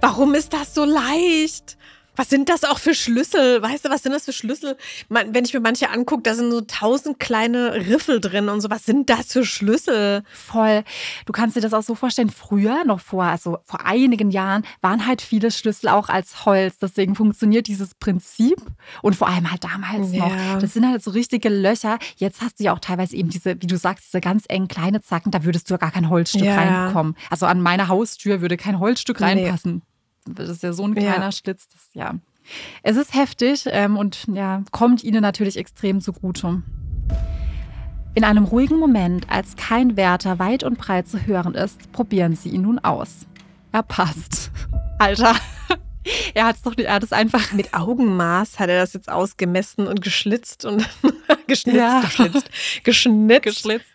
Warum ist das so leicht? Was sind das auch für Schlüssel? Weißt du, was sind das für Schlüssel? wenn ich mir manche angucke, da sind so tausend kleine Riffel drin und so. Was sind das für Schlüssel? Voll. Du kannst dir das auch so vorstellen. Früher, noch vor, also vor einigen Jahren, waren halt viele Schlüssel auch als Holz. Deswegen funktioniert dieses Prinzip. Und vor allem halt damals ja. noch. Das sind halt so richtige Löcher. Jetzt hast du ja auch teilweise eben diese, wie du sagst, diese ganz engen kleine Zacken. Da würdest du ja gar kein Holzstück ja. reinkommen. Also an meiner Haustür würde kein Holzstück reinpassen. Das ist ja so ein kleiner ja. Schlitz. Das, ja. Es ist heftig ähm, und ja, kommt ihnen natürlich extrem zugute. In einem ruhigen Moment, als kein Wärter weit und breit zu hören ist, probieren sie ihn nun aus. Er passt. Alter. Er hat es doch, er hat es einfach. Mit Augenmaß hat er das jetzt ausgemessen und geschlitzt und geschnitzt, ja. geschlitzt, geschnitzt. geschlitzt.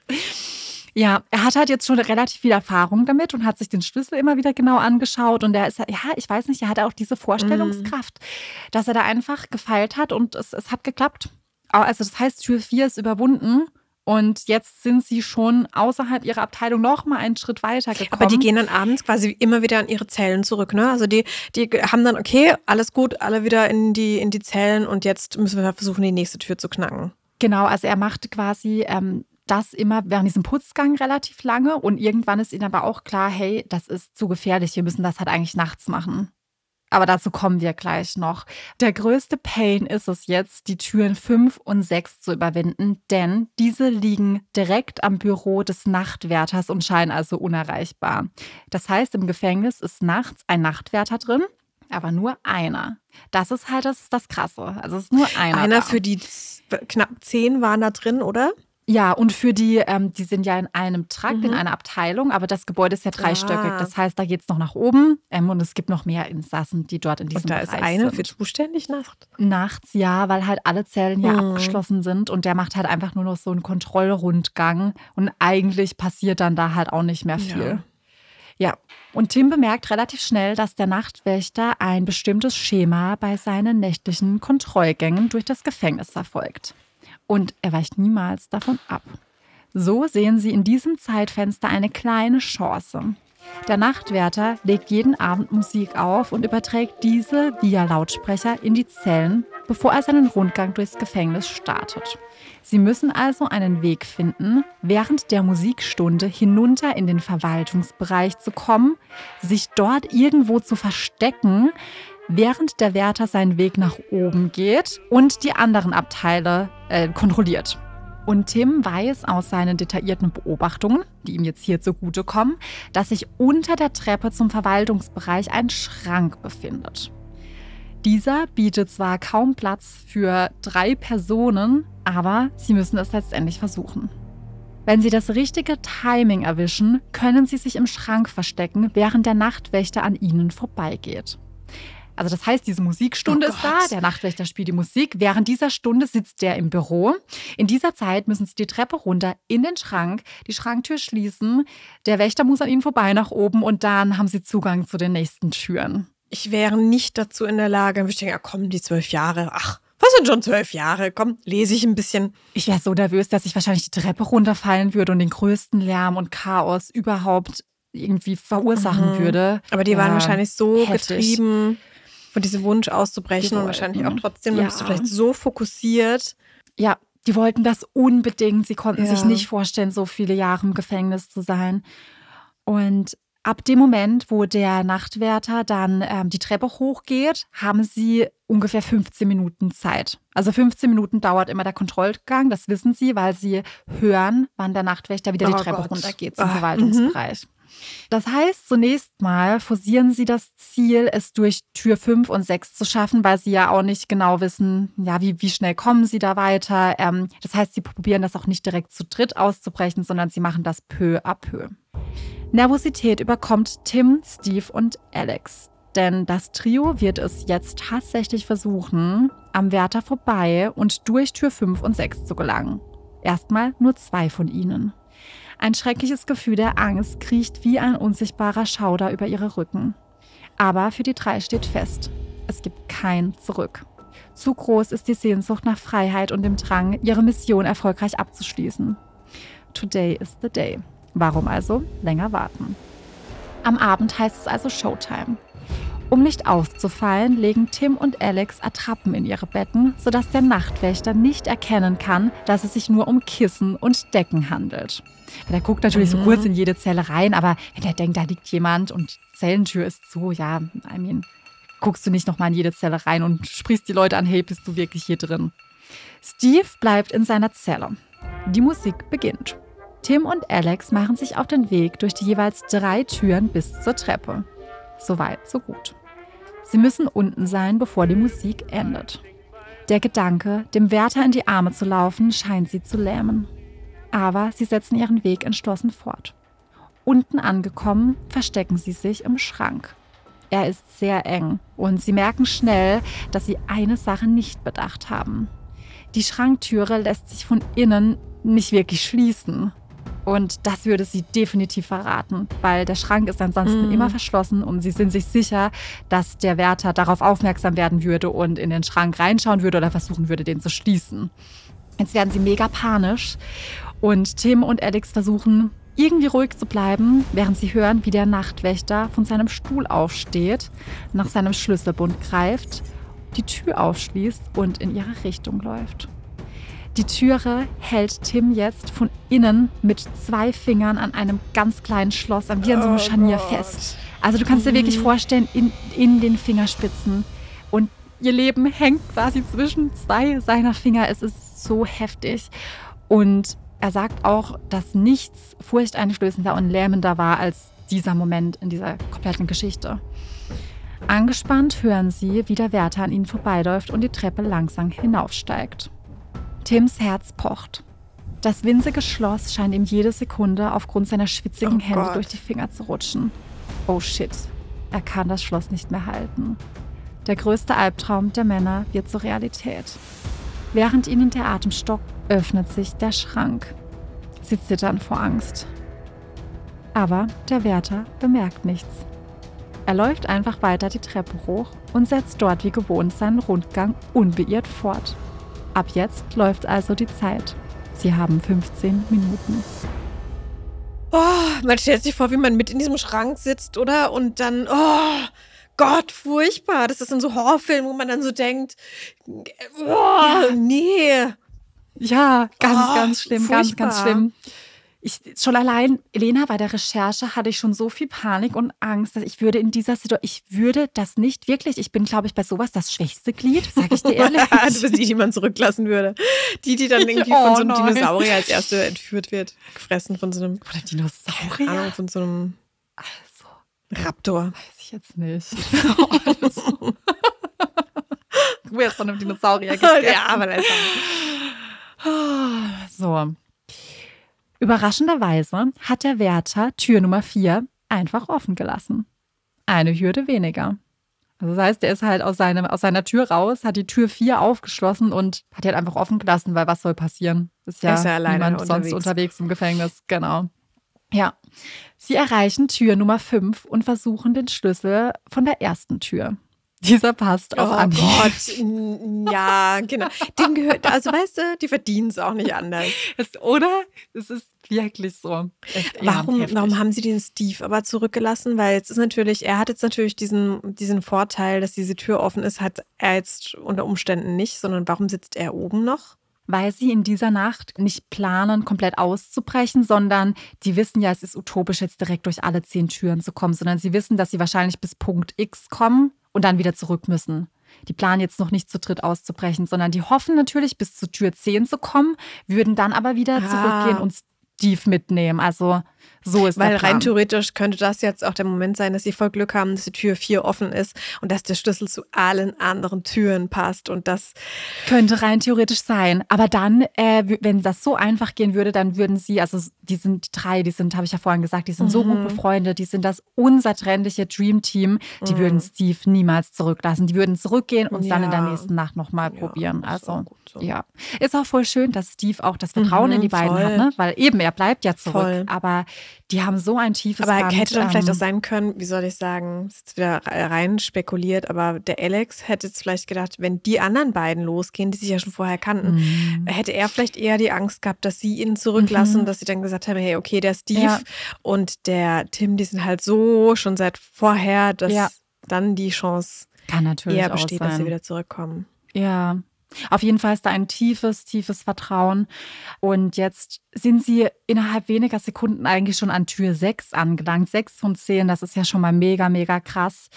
Ja, er hat halt jetzt schon relativ viel Erfahrung damit und hat sich den Schlüssel immer wieder genau angeschaut. Und er ist, ja, ich weiß nicht, er hat auch diese Vorstellungskraft, mm. dass er da einfach gefeilt hat und es, es hat geklappt. Also, das heißt, Tür 4 ist überwunden. Und jetzt sind sie schon außerhalb ihrer Abteilung noch mal einen Schritt weiter gekommen. Aber die gehen dann abends quasi immer wieder in ihre Zellen zurück, ne? Also die, die haben dann, okay, alles gut, alle wieder in die, in die Zellen und jetzt müssen wir versuchen, die nächste Tür zu knacken. Genau, also er macht quasi ähm, das immer während diesem Putzgang relativ lange und irgendwann ist ihnen aber auch klar, hey, das ist zu gefährlich, wir müssen das halt eigentlich nachts machen. Aber dazu kommen wir gleich noch. Der größte Pain ist es jetzt, die Türen 5 und 6 zu überwinden, denn diese liegen direkt am Büro des Nachtwärters und scheinen also unerreichbar. Das heißt, im Gefängnis ist nachts ein Nachtwärter drin, aber nur einer. Das ist halt das, das Krasse. Also es ist nur einer. Einer da. für die knapp zehn waren da drin, oder? Ja, und für die, ähm, die sind ja in einem Trakt, mhm. in einer Abteilung, aber das Gebäude ist ja dreistöckig. Ah. Das heißt, da geht es noch nach oben ähm, und es gibt noch mehr Insassen, die dort in diesem und da Bereich ist eine sind. für zuständig nachts? Nachts, ja, weil halt alle Zellen ja mhm. abgeschlossen sind und der macht halt einfach nur noch so einen Kontrollrundgang und eigentlich passiert dann da halt auch nicht mehr viel. Ja. ja. Und Tim bemerkt relativ schnell, dass der Nachtwächter ein bestimmtes Schema bei seinen nächtlichen Kontrollgängen durch das Gefängnis verfolgt und er weicht niemals davon ab. So sehen sie in diesem Zeitfenster eine kleine Chance. Der Nachtwärter legt jeden Abend Musik auf und überträgt diese via Lautsprecher in die Zellen, bevor er seinen Rundgang durchs Gefängnis startet. Sie müssen also einen Weg finden, während der Musikstunde hinunter in den Verwaltungsbereich zu kommen, sich dort irgendwo zu verstecken, während der Wärter seinen Weg nach oben geht und die anderen Abteile äh, kontrolliert. Und Tim weiß aus seinen detaillierten Beobachtungen, die ihm jetzt hier zugutekommen, dass sich unter der Treppe zum Verwaltungsbereich ein Schrank befindet. Dieser bietet zwar kaum Platz für drei Personen, aber sie müssen es letztendlich versuchen. Wenn sie das richtige Timing erwischen, können sie sich im Schrank verstecken, während der Nachtwächter an ihnen vorbeigeht. Also das heißt, diese Musikstunde oh ist da, der Nachtwächter spielt die Musik. Während dieser Stunde sitzt der im Büro. In dieser Zeit müssen sie die Treppe runter in den Schrank, die Schranktür schließen. Der Wächter muss an ihnen vorbei nach oben und dann haben sie Zugang zu den nächsten Türen. Ich wäre nicht dazu in der Lage. Ich denke, ja komm, die zwölf Jahre, ach, was sind schon zwölf Jahre? Komm, lese ich ein bisschen. Ich wäre so nervös, dass ich wahrscheinlich die Treppe runterfallen würde und den größten Lärm und Chaos überhaupt irgendwie verursachen mhm. würde. Aber die waren wahrscheinlich so heftig. getrieben von diesem Wunsch auszubrechen und wahrscheinlich auch trotzdem, ja. bist du vielleicht so fokussiert. Ja, die wollten das unbedingt. Sie konnten ja. sich nicht vorstellen, so viele Jahre im Gefängnis zu sein. Und ab dem Moment, wo der Nachtwärter dann ähm, die Treppe hochgeht, haben sie ungefähr 15 Minuten Zeit. Also 15 Minuten dauert immer der Kontrollgang, das wissen sie, weil sie hören, wann der Nachtwächter wieder oh die Treppe Gott. runtergeht zum Ach, Verwaltungsbereich. -hmm. Das heißt, zunächst mal forcieren sie das Ziel, es durch Tür 5 und 6 zu schaffen, weil sie ja auch nicht genau wissen, ja, wie, wie schnell kommen sie da weiter. Ähm, das heißt, sie probieren das auch nicht direkt zu dritt auszubrechen, sondern sie machen das peu à peu. Nervosität überkommt Tim, Steve und Alex. Denn das Trio wird es jetzt tatsächlich versuchen, am Wärter vorbei und durch Tür 5 und 6 zu gelangen. Erstmal nur zwei von ihnen. Ein schreckliches Gefühl der Angst kriecht wie ein unsichtbarer Schauder über ihre Rücken. Aber für die drei steht fest, es gibt kein Zurück. Zu groß ist die Sehnsucht nach Freiheit und dem Drang, ihre Mission erfolgreich abzuschließen. Today is the day. Warum also länger warten? Am Abend heißt es also Showtime. Um nicht aufzufallen, legen Tim und Alex Attrappen in ihre Betten, sodass der Nachtwächter nicht erkennen kann, dass es sich nur um Kissen und Decken handelt. Der guckt natürlich mhm. so kurz in jede Zelle rein, aber wenn er denkt, da liegt jemand und Zellentür ist zu, ja, I mean, guckst du nicht nochmal in jede Zelle rein und sprichst die Leute an, hey, bist du wirklich hier drin? Steve bleibt in seiner Zelle. Die Musik beginnt. Tim und Alex machen sich auf den Weg durch die jeweils drei Türen bis zur Treppe. Soweit, so gut. Sie müssen unten sein, bevor die Musik endet. Der Gedanke, dem Wärter in die Arme zu laufen, scheint sie zu lähmen. Aber sie setzen ihren Weg entschlossen fort. Unten angekommen, verstecken sie sich im Schrank. Er ist sehr eng und sie merken schnell, dass sie eine Sache nicht bedacht haben. Die Schranktüre lässt sich von innen nicht wirklich schließen. Und das würde sie definitiv verraten, weil der Schrank ist ansonsten mhm. immer verschlossen und sie sind sich sicher, dass der Wärter darauf aufmerksam werden würde und in den Schrank reinschauen würde oder versuchen würde, den zu schließen. Jetzt werden sie mega panisch und Tim und Alex versuchen irgendwie ruhig zu bleiben, während sie hören, wie der Nachtwächter von seinem Stuhl aufsteht, nach seinem Schlüsselbund greift, die Tür aufschließt und in ihre Richtung läuft. Die Türe hält Tim jetzt von innen mit zwei Fingern an einem ganz kleinen Schloss, wie an so einem Oh Scharnier Gott. fest. Also du kannst dir wirklich Mhm. vorstellen, in, in den Fingerspitzen. Und ihr Leben hängt quasi zwischen zwei seiner Finger. Es ist so heftig. Und er sagt auch, dass nichts furchteinflößender und lähmender war als dieser Moment in dieser kompletten Geschichte. Angespannt hören sie, wie der Wärter an ihnen vorbeiläuft und die Treppe langsam hinaufsteigt. Tims Herz pocht. Das winzige Schloss scheint ihm jede Sekunde aufgrund seiner schwitzigen Oh Hände Gott. durch die Finger zu rutschen. Oh shit, er kann das Schloss nicht mehr halten. Der größte Albtraum der Männer wird zur Realität. Während ihnen der Atem stockt, öffnet sich der Schrank. Sie zittern vor Angst. Aber der Wärter bemerkt nichts. Er läuft einfach weiter die Treppe hoch und setzt dort wie gewohnt seinen Rundgang unbeirrt fort. Ab jetzt läuft also die Zeit. Sie haben 15 Minuten. Oh, man stellt sich vor, wie man mit in diesem Schrank sitzt, oder? Und dann, oh Gott, furchtbar. Das ist in so Horrorfilmen, wo man dann so denkt, oh, nee. Ja, ganz, Oh, ganz schlimm, ganz, ganz furchtbar. schlimm. Ich, schon allein, Elena, bei der Recherche hatte ich schon so viel Panik und Angst, dass ich würde in dieser Situation, ich würde das nicht wirklich, ich bin, glaube ich, bei sowas das schwächste Glied, sage ich dir ehrlich. du bist die, die man zurücklassen würde. Die, die dann irgendwie Oh, von so einem nein. Dinosaurier als erste entführt wird. Gefressen von so einem, Oder Dinosaurier? Ahnung, von so einem Also, Raptor. weiß ich jetzt nicht. also. Du wärst von einem Dinosaurier gegessen. ja, aber das So. Überraschenderweise hat der Wärter Tür Nummer 4 einfach offen gelassen. Eine Hürde weniger. Also das heißt, er ist halt aus, seinem, aus seiner Tür raus, hat die Tür 4 aufgeschlossen und hat die halt einfach offen gelassen, weil was soll passieren? Ist ja, Ist ja niemand sonst unterwegs. unterwegs im Gefängnis. Genau. Ja. Sie erreichen Tür Nummer 5 und versuchen den Schlüssel von der ersten Tür. Dieser passt Oh auf Anhieb. Gott, ja, genau. Dem gehört, also weißt du, die verdienen es auch nicht anders. Es, oder? Es ist wirklich so. Ist Warum, warum haben sie den Steve aber zurückgelassen? Weil jetzt ist natürlich, er hat jetzt natürlich diesen, diesen Vorteil, dass diese Tür offen ist, hat er jetzt unter Umständen nicht, sondern warum sitzt er oben noch? Weil sie in dieser Nacht nicht planen, komplett auszubrechen, sondern die wissen ja, es ist utopisch, jetzt direkt durch alle zehn Türen zu kommen, sondern sie wissen, dass sie wahrscheinlich bis Punkt X kommen und dann wieder zurück müssen. Die planen jetzt noch nicht zu dritt auszubrechen, sondern die hoffen natürlich, bis zur Tür 10 zu kommen, würden dann aber wieder Ah. zurückgehen und Steve mitnehmen. Also so ist Weil rein theoretisch könnte das jetzt auch der Moment sein, dass sie voll Glück haben, dass die Tür 4 offen ist und dass der Schlüssel zu allen anderen Türen passt und das Könnte rein theoretisch sein. Aber dann, äh, wenn das so einfach gehen würde, dann würden sie, also die sind die drei, die sind, habe ich ja vorhin gesagt, die sind so Mhm. gut befreundet, die sind das unzertrennliche Dream Team. Die Mhm. würden Steve niemals zurücklassen. Die würden zurückgehen und dann in der Ja. nächsten Nacht nochmal Ja, probieren. Also, so. ja. Ist auch voll schön, dass Steve auch das Vertrauen Mhm, in die beiden voll. hat, ne? Weil eben, er bleibt ja zurück. Voll. Aber die haben so ein tiefes Aber Band. hätte dann vielleicht ähm, auch sein können, wie soll ich sagen, ist jetzt wieder rein spekuliert, aber der Alex hätte jetzt vielleicht gedacht, wenn die anderen beiden losgehen, die sich ja schon vorher kannten, Mhm. hätte er vielleicht eher die Angst gehabt, dass sie ihn zurücklassen, Mhm. dass sie dann gesagt haben, hey, okay, der Steve Ja. und der Tim, die sind halt so schon seit vorher, dass Ja. dann die Chance Kann natürlich eher besteht, dass sie wieder zurückkommen. Ja, auf jeden Fall ist da ein tiefes, tiefes Vertrauen. Und jetzt sind sie innerhalb weniger Sekunden eigentlich schon an Tür 6 angelangt. 6 von 10, das ist ja schon mal mega, mega krass.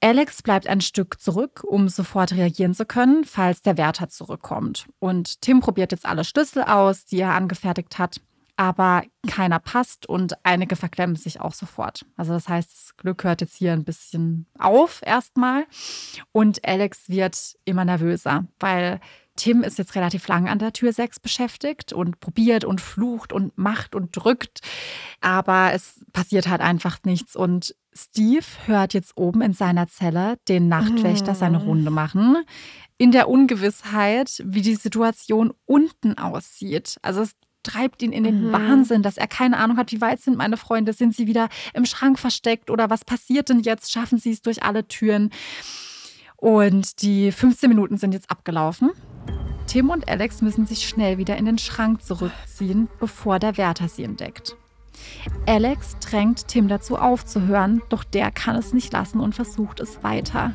Alex bleibt ein Stück zurück, um sofort reagieren zu können, falls der Wärter zurückkommt. Und Tim probiert jetzt alle Schlüssel aus, die er angefertigt hat. Aber keiner passt und einige verklemmen sich auch sofort. Also das heißt, das Glück hört jetzt hier ein bisschen auf erstmal. Und Alex wird immer nervöser, weil Tim ist jetzt relativ lang an der Tür 6 beschäftigt und probiert und flucht und macht und drückt. Aber es passiert halt einfach nichts. Und Steve hört jetzt oben in seiner Zelle den Nachtwächter seine Mhm. Runde machen. In der Ungewissheit, wie die Situation unten aussieht. Also es treibt ihn in den Mhm. Wahnsinn, dass er keine Ahnung hat, wie weit sind meine Freunde, sind sie wieder im Schrank versteckt oder was passiert denn jetzt? Schaffen sie es durch alle Türen? Und die 15 Minuten sind jetzt abgelaufen. Tim und Alex müssen sich schnell wieder in den Schrank zurückziehen, bevor der Wärter sie entdeckt. Alex drängt Tim dazu aufzuhören, doch der kann es nicht lassen und versucht es weiter.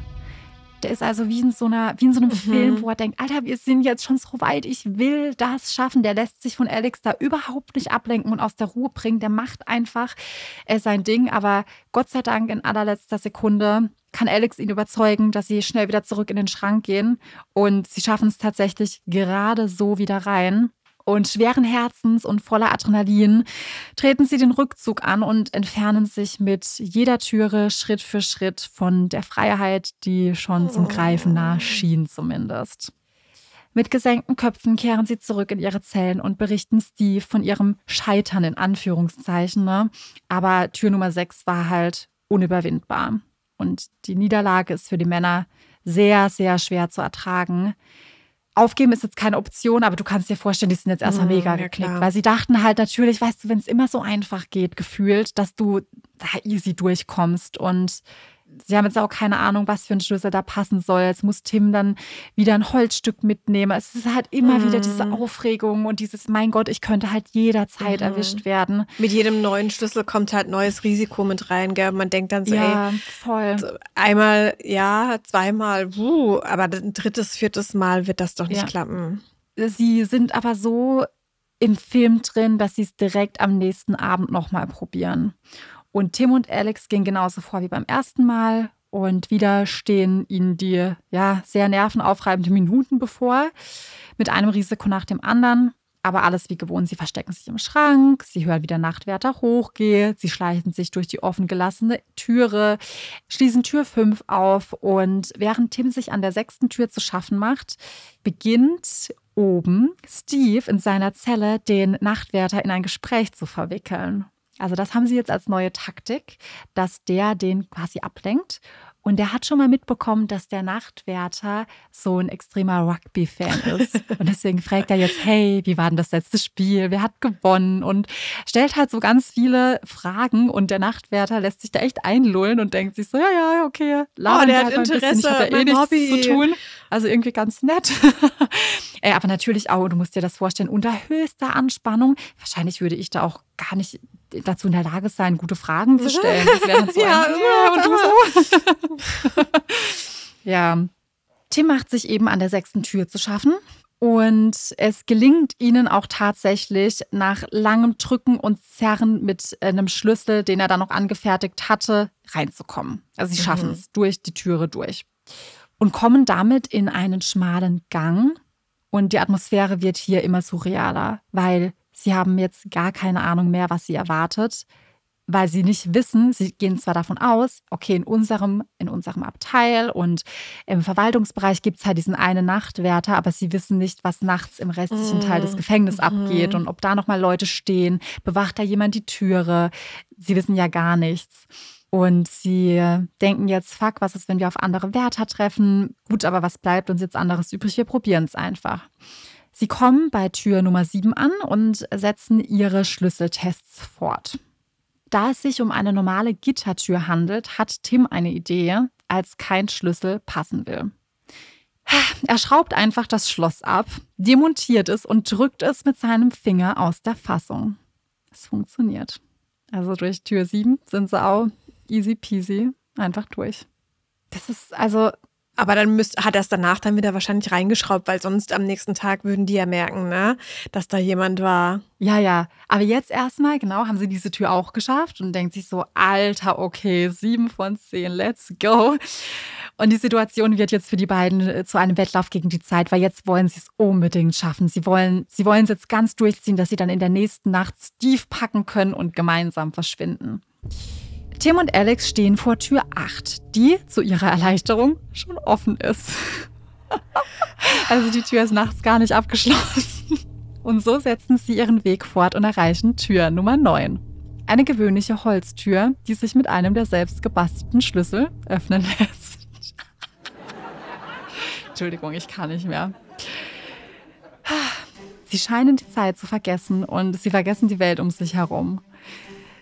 Der ist also wie in so einer, wie in so einem mhm. Film, wo er denkt, Alter, wir sind jetzt schon so weit, ich will das schaffen. Der lässt sich von Alex da überhaupt nicht ablenken und aus der Ruhe bringen. Der macht einfach äh, sein Ding. Aber Gott sei Dank in allerletzter Sekunde kann Alex ihn überzeugen, dass sie schnell wieder zurück in den Schrank gehen. Und sie schaffen es tatsächlich gerade so wieder rein. Und schweren Herzens und voller Adrenalin treten sie den Rückzug an und entfernen sich mit jeder Türe Schritt für Schritt von der Freiheit, die schon zum Greifen nahe schien zumindest. Mit gesenkten Köpfen kehren sie zurück in ihre Zellen und berichten Steve von ihrem Scheitern in Anführungszeichen. Ne? Aber Tür Nummer 6 war halt unüberwindbar. Und die Niederlage ist für die Männer sehr, sehr schwer zu ertragen. Aufgeben ist jetzt keine Option, aber du kannst dir vorstellen, die sind jetzt erstmal mm, mega ja, geknickt, klar. weil sie dachten halt natürlich, weißt du, wenn es immer so einfach geht, gefühlt, dass du da easy durchkommst und sie haben jetzt auch keine Ahnung, was für ein Schlüssel da passen soll. Jetzt muss Tim dann wieder ein Holzstück mitnehmen. Es ist halt immer mhm. wieder diese mhm. Aufregung und dieses, mein Gott, ich könnte halt jederzeit mhm. erwischt werden. Mit jedem neuen Schlüssel kommt halt neues Risiko mit rein, gell? Man denkt dann so, ja, ey, voll. einmal ja, zweimal, wuh, aber ein drittes, viertes Mal wird das doch nicht ja. klappen. Sie sind aber so im Film drin, dass sie es direkt am nächsten Abend nochmal probieren. Und Tim und Alex gehen genauso vor wie beim ersten Mal. Und wieder stehen ihnen die ja, sehr nervenaufreibenden Minuten bevor, mit einem Risiko nach dem anderen. Aber alles wie gewohnt. Sie verstecken sich im Schrank, sie hören, wie der Nachtwärter hochgeht, sie schleichen sich durch die offen gelassene Türe, schließen Tür 5 auf und während Tim sich an der sechsten Tür zu schaffen macht, beginnt oben Steve in seiner Zelle den Nachtwärter in ein Gespräch zu verwickeln. Also das haben sie jetzt als neue Taktik, dass der den quasi ablenkt. Und der hat schon mal mitbekommen, dass der Nachtwärter so ein extremer Rugby-Fan ist. Und deswegen fragt er jetzt, hey, wie war denn das letzte Spiel? Wer hat gewonnen? Und stellt halt so ganz viele Fragen. Und der Nachtwärter lässt sich da echt einlullen und denkt sich so, ja, ja, okay, labern oh, der hat Interesse, ich habe eh nichts Hobby. zu tun. Also irgendwie ganz nett. Ey, aber natürlich auch, du musst dir das vorstellen, unter höchster Anspannung. Wahrscheinlich würde ich da auch gar nicht dazu in der Lage sein, gute Fragen zu stellen. So ja, ein, ja, und du so. ja. Tim macht sich eben an der sechsten Tür zu schaffen. Und es gelingt ihnen auch tatsächlich nach langem Drücken und Zerren mit einem Schlüssel, den er dann noch angefertigt hatte, reinzukommen. Also sie schaffen mhm. es durch die Türe durch und kommen damit in einen schmalen Gang. Und die Atmosphäre wird hier immer surrealer, weil Sie haben jetzt gar keine Ahnung mehr, was sie erwartet, weil sie nicht wissen, sie gehen zwar davon aus, okay, in unserem, in unserem Abteil und im Verwaltungsbereich gibt es halt diesen einen Nachtwärter, aber sie wissen nicht, was nachts im restlichen Teil des mhm. Gefängnisses mhm. abgeht und ob da nochmal Leute stehen, bewacht da jemand die Türe. Sie wissen ja gar nichts. Und sie denken jetzt, fuck, was ist, wenn wir auf andere Wärter treffen? Gut, aber was bleibt uns jetzt anderes übrig? Wir probieren es einfach. Sie kommen bei Tür Nummer 7 an und setzen ihre Schlüsseltests fort. Da es sich um eine normale Gittertür handelt, hat Tim eine Idee, als kein Schlüssel passen will. Er schraubt einfach das Schloss ab, demontiert es und drückt es mit seinem Finger aus der Fassung. Es funktioniert. Also durch Tür 7 sind sie auch easy peasy einfach durch. Das ist also aber dann müsst, hat er es danach dann wieder wahrscheinlich reingeschraubt, weil sonst am nächsten Tag würden die ja merken, ne, dass da jemand war. Ja, ja. Aber jetzt erstmal, genau, haben sie diese Tür auch geschafft und denkt sich so, Alter, okay, sieben von zehn, let's go. Und die Situation wird jetzt für die beiden äh, zu einem Wettlauf gegen die Zeit, weil jetzt wollen sie es unbedingt schaffen. Sie wollen, sie wollen es jetzt ganz durchziehen, dass sie dann in der nächsten Nacht Steve packen können und gemeinsam verschwinden. Tim und Alex stehen vor Tür 8, die zu ihrer Erleichterung schon offen ist. also die Tür ist nachts gar nicht abgeschlossen. Und so setzen sie ihren Weg fort und erreichen Tür Nummer 9. Eine gewöhnliche Holztür, die sich mit einem der selbst gebastelten Schlüssel öffnen lässt. Entschuldigung, ich kann nicht mehr. Sie scheinen die Zeit zu vergessen und sie vergessen die Welt um sich herum.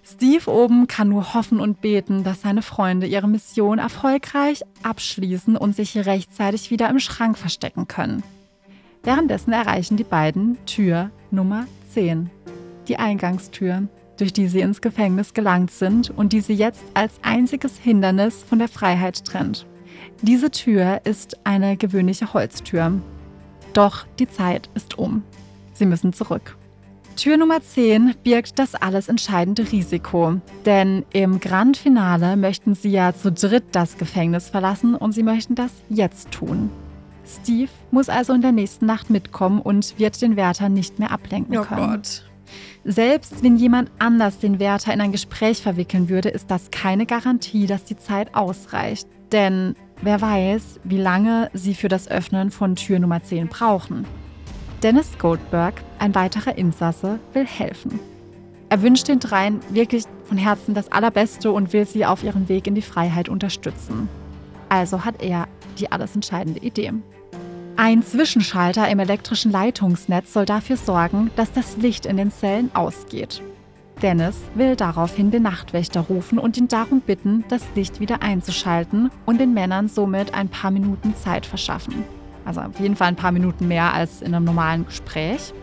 Steve oben kann nur hoffen und beten, dass seine Freunde ihre Mission erfolgreich abschließen und sich rechtzeitig wieder im Schrank verstecken können. Währenddessen erreichen die beiden Tür Nummer 10, die Eingangstür, durch die sie ins Gefängnis gelangt sind und die sie jetzt als einziges Hindernis von der Freiheit trennt. Diese Tür ist eine gewöhnliche Holztür. Doch die Zeit ist um. Sie müssen zurück. Tür Nummer 10 birgt das alles entscheidende Risiko. Denn im Grand Finale möchten sie ja zu dritt das Gefängnis verlassen und sie möchten das jetzt tun. Steve muss also in der nächsten Nacht mitkommen und wird den Wärter nicht mehr ablenken Oh können. Gott. Selbst wenn jemand anders den Wärter in ein Gespräch verwickeln würde, ist das keine Garantie, dass die Zeit ausreicht. Denn wer weiß, wie lange sie für das Öffnen von Tür Nummer 10 brauchen. Dennis Goldberg, ein weiterer Insasse, will helfen. Er wünscht den dreien wirklich von Herzen das Allerbeste und will sie auf ihrem Weg in die Freiheit unterstützen. Also hat er die alles entscheidende Idee. Ein Zwischenschalter im elektrischen Leitungsnetz soll dafür sorgen, dass das Licht in den Zellen ausgeht. Dennis will daraufhin den Nachtwächter rufen und ihn darum bitten, das Licht wieder einzuschalten und den Männern somit ein paar Minuten Zeit verschaffen. Also auf jeden Fall ein paar Minuten mehr als in einem normalen Gespräch.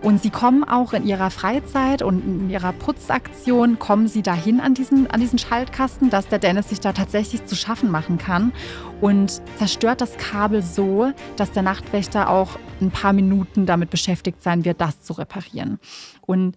Und sie kommen auch in ihrer Freizeit und in ihrer Putzaktion, kommen sie dahin an diesen, an diesen Schaltkasten, dass der Dennis sich da tatsächlich zu schaffen machen kann und zerstört das Kabel so, dass der Nachtwächter auch ein paar Minuten damit beschäftigt sein wird, das zu reparieren. Und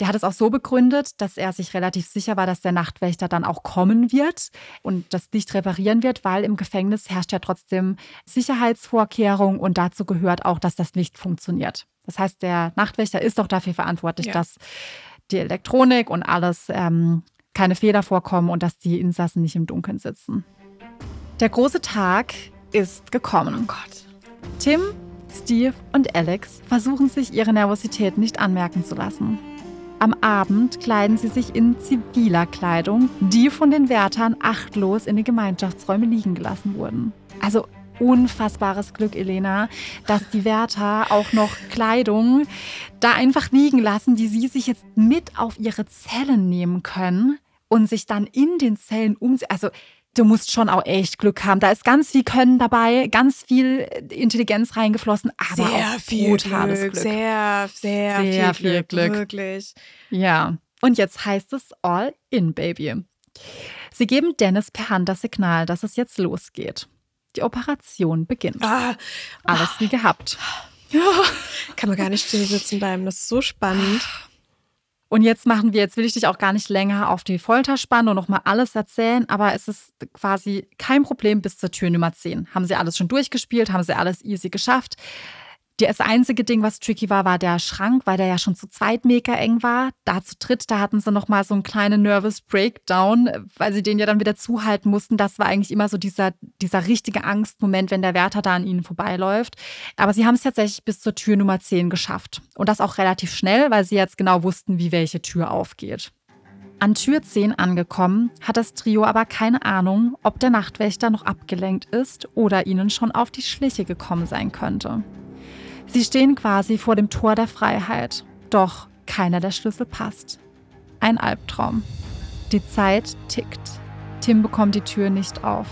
der hat es auch so begründet, dass er sich relativ sicher war, dass der Nachtwächter dann auch kommen wird und das Licht reparieren wird, weil im Gefängnis herrscht ja trotzdem Sicherheitsvorkehrungen und dazu gehört auch, dass das Licht funktioniert. Das heißt, der Nachtwächter ist auch dafür verantwortlich, Ja. dass die Elektronik und alles ähm, keine Fehler vorkommen und dass die Insassen nicht im Dunkeln sitzen. Der große Tag ist gekommen. Oh Gott. Tim, Steve und Alex versuchen sich ihre Nervosität nicht anmerken zu lassen. Am Abend kleiden sie sich in ziviler Kleidung, die von den Wärtern achtlos in den Gemeinschaftsräumen liegen gelassen wurden. Also unfassbares Glück, Elena, dass die Wärter auch noch Kleidung da einfach liegen lassen, die sie sich jetzt mit auf ihre Zellen nehmen können und sich dann in den Zellen umziehen. Also du musst schon auch echt Glück haben. Da ist ganz viel Können dabei, ganz viel Intelligenz reingeflossen, aber sehr auch viel brutales Glück, Glück. Sehr, sehr, Sehr viel, viel Glück. Glück. Wirklich. Ja, und jetzt heißt es All in, Baby. Sie geben Dennis per Hand das Signal, dass es jetzt losgeht. Die Operation beginnt. Ah, Alles wie gehabt. kann man gar nicht still sitzen bleiben. Das ist so spannend. Und jetzt machen wir, jetzt will ich dich auch gar nicht länger auf die Folter spannen und nochmal alles erzählen, aber es ist quasi kein Problem bis zur Tür Nummer 10. Haben sie alles schon durchgespielt, haben sie alles easy geschafft. Das einzige Ding, was tricky war, war der Schrank, weil der ja schon zu zweit mega eng war. Da zu dritt, da hatten sie nochmal so einen kleinen Nervous Breakdown, weil sie den ja dann wieder zuhalten mussten. Das war eigentlich immer so dieser, dieser richtige Angstmoment, wenn der Wärter da an ihnen vorbeiläuft. Aber sie haben es tatsächlich bis zur Tür Nummer 10 geschafft. Und das auch relativ schnell, weil sie jetzt genau wussten, wie welche Tür aufgeht. An Tür 10 angekommen, hat das Trio aber keine Ahnung, ob der Nachtwächter noch abgelenkt ist oder ihnen schon auf die Schliche gekommen sein könnte. Sie stehen quasi vor dem Tor der Freiheit, doch keiner der Schlüssel passt. Ein Albtraum. Die Zeit tickt. Tim bekommt die Tür nicht auf.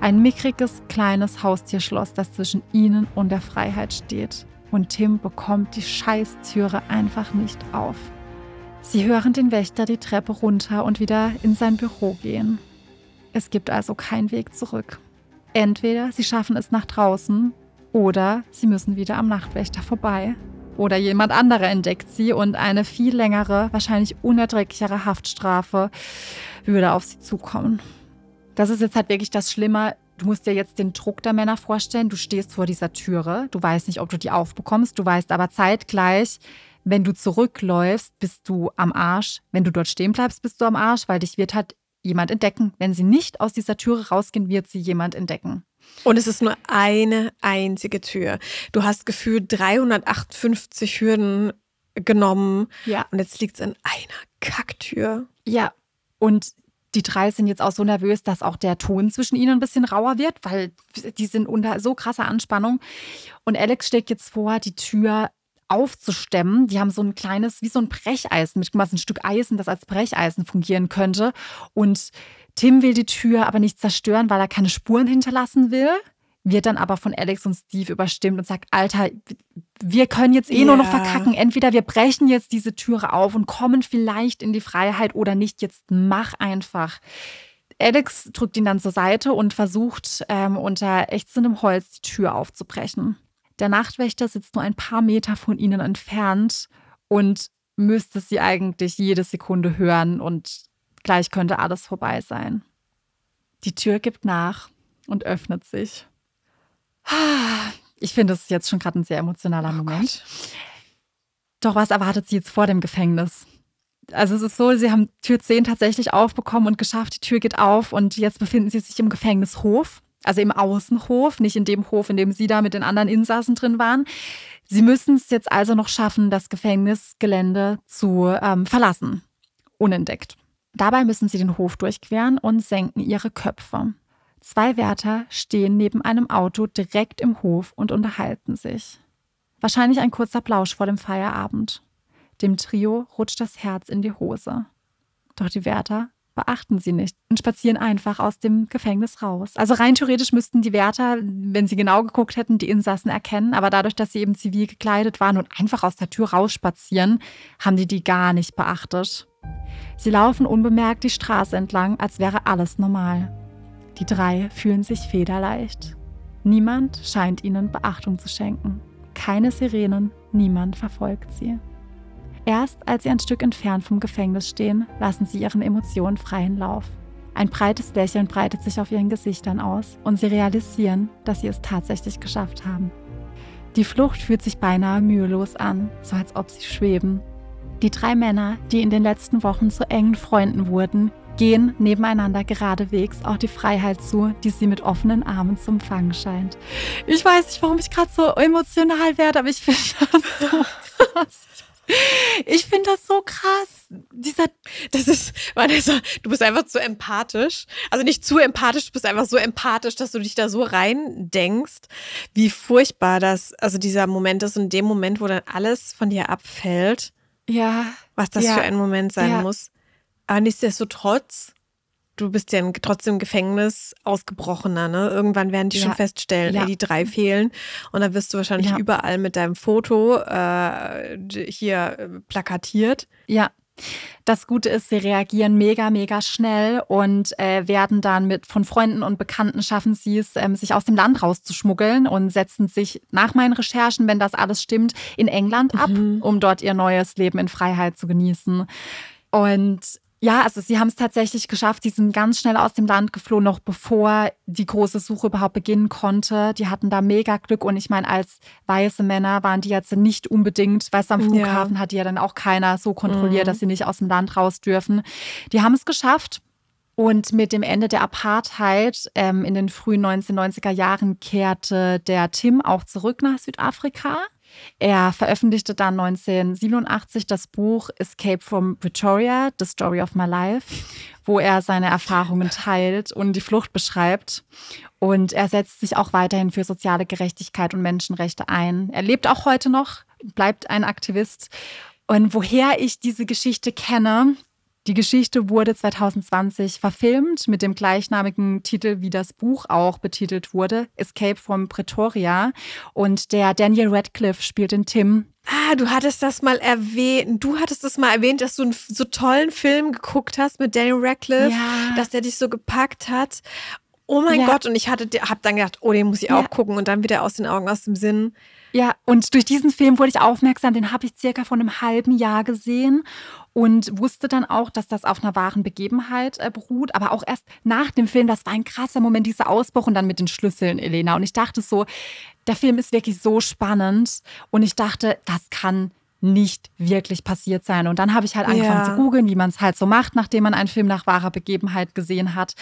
Ein mickriges, kleines Haustierschloss, das zwischen ihnen und der Freiheit steht. Und Tim bekommt die Scheißtüre einfach nicht auf. Sie hören den Wächter die Treppe runter und wieder in sein Büro gehen. Es gibt also keinen Weg zurück. Entweder sie schaffen es nach draußen oder sie müssen wieder am Nachtwächter vorbei. Oder jemand anderer entdeckt sie und eine viel längere, wahrscheinlich unerträglichere Haftstrafe würde auf sie zukommen. Das ist jetzt halt wirklich das Schlimme. Du musst dir jetzt den Druck der Männer vorstellen. Du stehst vor dieser Türe. Du weißt nicht, ob du die aufbekommst. Du weißt aber zeitgleich, wenn du zurückläufst, bist du am Arsch. Wenn du dort stehen bleibst, bist du am Arsch, weil dich wird halt jemand entdecken. Wenn sie nicht aus dieser Türe rausgehen, wird sie jemand entdecken. Und es ist nur eine einzige Tür. Du hast gefühlt 358 Hürden genommen Ja. und jetzt liegt es in einer Kacktür. Ja, und die drei sind jetzt auch so nervös, dass auch der Ton zwischen ihnen ein bisschen rauer wird, weil die sind unter so krasser Anspannung. Und Alex schlägt jetzt vor, die Tür aufzustemmen. Die haben so ein kleines, wie so ein Brecheisen, mit ein Stück Eisen, das als Brecheisen fungieren könnte. Und Tim will die Tür aber nicht zerstören, weil er keine Spuren hinterlassen will. Wird dann aber von Alex und Steve überstimmt und sagt, Alter, wir können jetzt eh nur noch verkacken. Entweder wir brechen jetzt diese Türe auf und kommen vielleicht in die Freiheit oder nicht. Jetzt mach einfach. Alex drückt ihn dann zur Seite und versucht ähm, unter ächzendem Holz die Tür aufzubrechen. Der Nachtwächter sitzt nur ein paar Meter von ihnen entfernt und müsste sie eigentlich jede Sekunde hören und gleich könnte alles vorbei sein. Die Tür gibt nach und öffnet sich. Ich finde, das ist jetzt schon gerade ein sehr emotionaler oh Moment. Gott. Doch was erwartet sie jetzt vor dem Gefängnis? Also es ist so, sie haben Tür 10 tatsächlich aufbekommen und geschafft, die Tür geht auf und jetzt befinden sie sich im Gefängnishof, also im Außenhof, nicht in dem Hof, in dem sie da mit den anderen Insassen drin waren. Sie müssen es jetzt also noch schaffen, das Gefängnisgelände zu ähm, verlassen, unentdeckt. Dabei müssen sie den Hof durchqueren und senken ihre Köpfe. Zwei Wärter stehen neben einem Auto direkt im Hof und unterhalten sich. Wahrscheinlich ein kurzer Plausch vor dem Feierabend. Dem Trio rutscht das Herz in die Hose. Doch die Wärter beachten sie nicht und spazieren einfach aus dem Gefängnis raus. Also rein theoretisch müssten die Wärter, wenn sie genau geguckt hätten, die Insassen erkennen, aber dadurch, dass sie eben zivil gekleidet waren und einfach aus der Tür rausspazieren, haben die die gar nicht beachtet. Sie laufen unbemerkt die Straße entlang, als wäre alles normal. Die drei fühlen sich federleicht. Niemand scheint ihnen Beachtung zu schenken. Keine Sirenen, niemand verfolgt sie. Erst als sie ein Stück entfernt vom Gefängnis stehen, lassen sie ihren Emotionen freien Lauf. Ein breites Lächeln breitet sich auf ihren Gesichtern aus und sie realisieren, dass sie es tatsächlich geschafft haben. Die Flucht fühlt sich beinahe mühelos an, so als ob sie schweben. Die drei Männer, die in den letzten Wochen zu engen Freunden wurden, gehen nebeneinander geradewegs auch die Freiheit zu, die sie mit offenen Armen zu empfangen scheint. Ich weiß nicht, warum ich gerade so emotional werde, aber ich finde das so krass. Ich finde das so krass. Dieser, das ist, Vanessa, du bist einfach zu empathisch. Also nicht zu empathisch, du bist einfach so empathisch, dass du dich da so rein denkst, wie furchtbar das, also dieser Moment ist und dem Moment, wo dann alles von dir abfällt. Ja. Was das ja, für ein Moment sein ja. muss. Aber nichtsdestotrotz du bist ja trotzdem im Gefängnis ausgebrochener, ne? Irgendwann werden die ja. schon feststellen, ja. ey, die drei fehlen. Und dann wirst du wahrscheinlich ja. überall mit deinem Foto äh, hier äh, plakatiert. Ja. Das Gute ist, sie reagieren mega, mega schnell und äh, werden dann mit von Freunden und Bekannten schaffen sie es, ähm, sich aus dem Land rauszuschmuggeln und setzen sich nach meinen Recherchen, wenn das alles stimmt, in England ab, mhm. um dort ihr neues Leben in Freiheit zu genießen. Und ja, also sie haben es tatsächlich geschafft. Sie sind ganz schnell aus dem Land geflohen, noch bevor die große Suche überhaupt beginnen konnte. Die hatten da mega Glück und ich meine, als weiße Männer waren die jetzt nicht unbedingt, weißt du, am Flughafen ja. hat die ja dann auch keiner so kontrolliert, mhm. dass sie nicht aus dem Land raus dürfen. Die haben es geschafft. Und mit dem Ende der Apartheid ähm, in den frühen 1990er Jahren kehrte der Tim auch zurück nach Südafrika. Er veröffentlichte dann 1987 das Buch Escape from Pretoria, The Story of My Life, wo er seine Erfahrungen teilt und die Flucht beschreibt. Und er setzt sich auch weiterhin für soziale Gerechtigkeit und Menschenrechte ein. Er lebt auch heute noch, bleibt ein Aktivist. Und woher ich diese Geschichte kenne, die Geschichte wurde 2020 verfilmt mit dem gleichnamigen Titel, wie das Buch auch betitelt wurde, Escape from Pretoria. Und der Daniel Radcliffe spielt den Tim. Ah, du hattest das mal erwähnt. Du hattest das mal erwähnt, dass du einen so tollen Film geguckt hast mit Daniel Radcliffe, ja. dass der dich so gepackt hat. Oh mein ja. Gott, und ich hatte, hab dann gedacht, oh, den muss ich ja. auch gucken und dann wieder aus den Augen, aus dem Sinn. Ja, und durch diesen Film wurde ich aufmerksam, den habe ich circa vor einem halben Jahr gesehen und wusste dann auch, dass das auf einer wahren Begebenheit äh, beruht. Aber auch erst nach dem Film, das war ein krasser Moment, dieser Ausbruch und dann mit den Schlüsseln, Elena. Und ich dachte so, der Film ist wirklich so spannend. Und ich dachte, das kann nicht wirklich passiert sein. Und dann habe ich halt angefangen ja. zu googeln, wie man es halt so macht, nachdem man einen Film nach wahrer Begebenheit gesehen hat.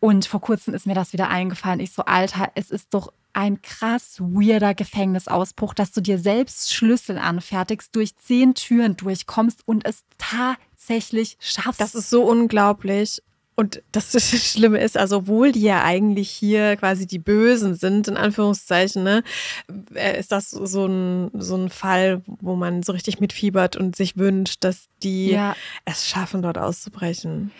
Und vor kurzem ist mir das wieder eingefallen. Ich so, Alter, es ist doch ein krass weirder Gefängnisausbruch, dass du dir selbst Schlüssel anfertigst, durch zehn Türen durchkommst und es tatsächlich schaffst. Das ist so unglaublich. Und das Schlimme ist, also obwohl die ja eigentlich hier quasi die Bösen sind, in Anführungszeichen, ne, äh, ist das so ein, so ein Fall, wo man so richtig mitfiebert und sich wünscht, dass die ja. es schaffen, dort auszubrechen.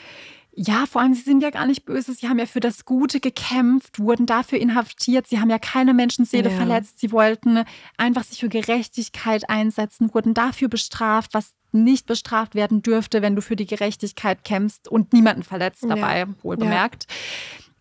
Ja, vor allem, sie sind ja gar nicht böse. Sie haben ja für das Gute gekämpft, wurden dafür inhaftiert. Sie haben ja keine Menschenseele Ja. verletzt. Sie wollten einfach sich für Gerechtigkeit einsetzen, wurden dafür bestraft, was nicht bestraft werden dürfte, wenn du für die Gerechtigkeit kämpfst und niemanden verletzt Ja. dabei, wohl bemerkt.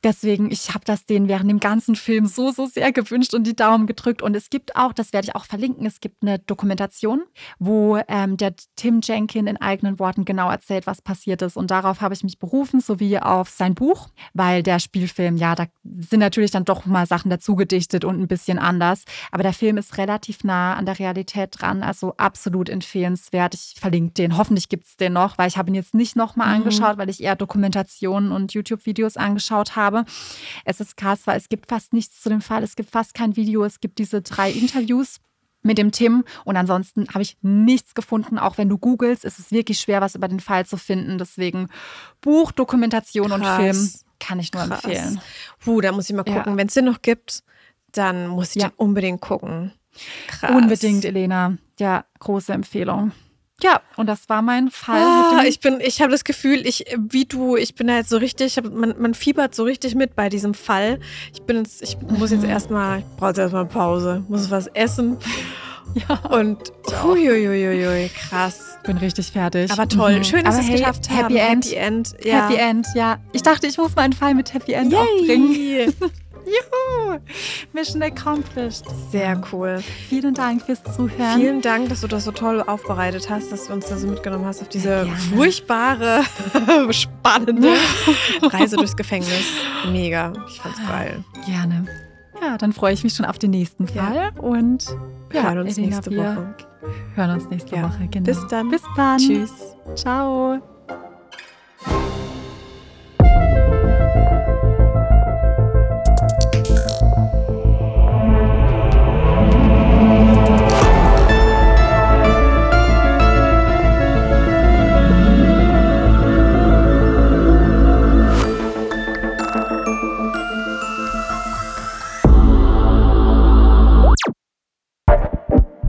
Deswegen, ich habe das denen während dem ganzen Film so, so sehr gewünscht und die Daumen gedrückt. Und es gibt auch, das werde ich auch verlinken, es gibt eine Dokumentation, wo ähm, der Tim Jenkin in eigenen Worten genau erzählt, was passiert ist. Und darauf habe ich mich berufen, sowie auf sein Buch, weil der Spielfilm, ja, da sind natürlich dann doch mal Sachen dazugedichtet und ein bisschen anders. Aber der Film ist relativ nah an der Realität dran, also absolut empfehlenswert. Ich verlinke den. Hoffentlich gibt es den noch, weil ich habe ihn jetzt nicht nochmal Mhm. angeschaut, weil ich eher Dokumentationen und YouTube-Videos angeschaut habe. Es ist krass, weil es gibt fast nichts zu dem Fall. Es gibt fast kein Video. Es gibt diese drei Interviews mit dem Tim und ansonsten habe ich nichts gefunden. Auch wenn du googelst, ist es wirklich schwer, was über den Fall zu finden. Deswegen Buch, Dokumentation und Krass. Film kann ich nur Krass. empfehlen. Puh, da muss ich mal Ja. gucken. Wenn es den noch gibt, dann muss ich Ja. den unbedingt gucken. Krass. Unbedingt, Elena. Ja, große Empfehlung. Ja, und das war mein Fall. Ah, ich bin, ich habe das Gefühl, ich, wie du, ich bin da jetzt so richtig, ich hab, man, man fiebert so richtig mit bei diesem Fall. Ich bin jetzt, ich muss jetzt erstmal, ich brauche jetzt erstmal Pause, muss was essen. Ja. Und uiuiuiui, krass. bin richtig fertig. Aber toll. Mhm. Schön, dass wir es hey, geschafft haben. Happy End. Happy End. Ja. Happy End, ja. Ich dachte, ich muss meinen Fall mit Happy End auch bringen. Juhu! Mission accomplished. Sehr cool. Vielen Dank fürs Zuhören. Vielen Dank, dass du das so toll aufbereitet hast, dass du uns da so mitgenommen hast auf diese Gerne. furchtbare, spannende Reise durchs Gefängnis. Mega. Ich fand's geil. Gerne. Ja, dann freue ich mich schon auf den nächsten Ja. Fall und Wir ja, hören uns Elena, nächste wir Woche. Hören uns nächste Ja. Woche. Genau. Bis dann. Bis dann. Tschüss. Ciao.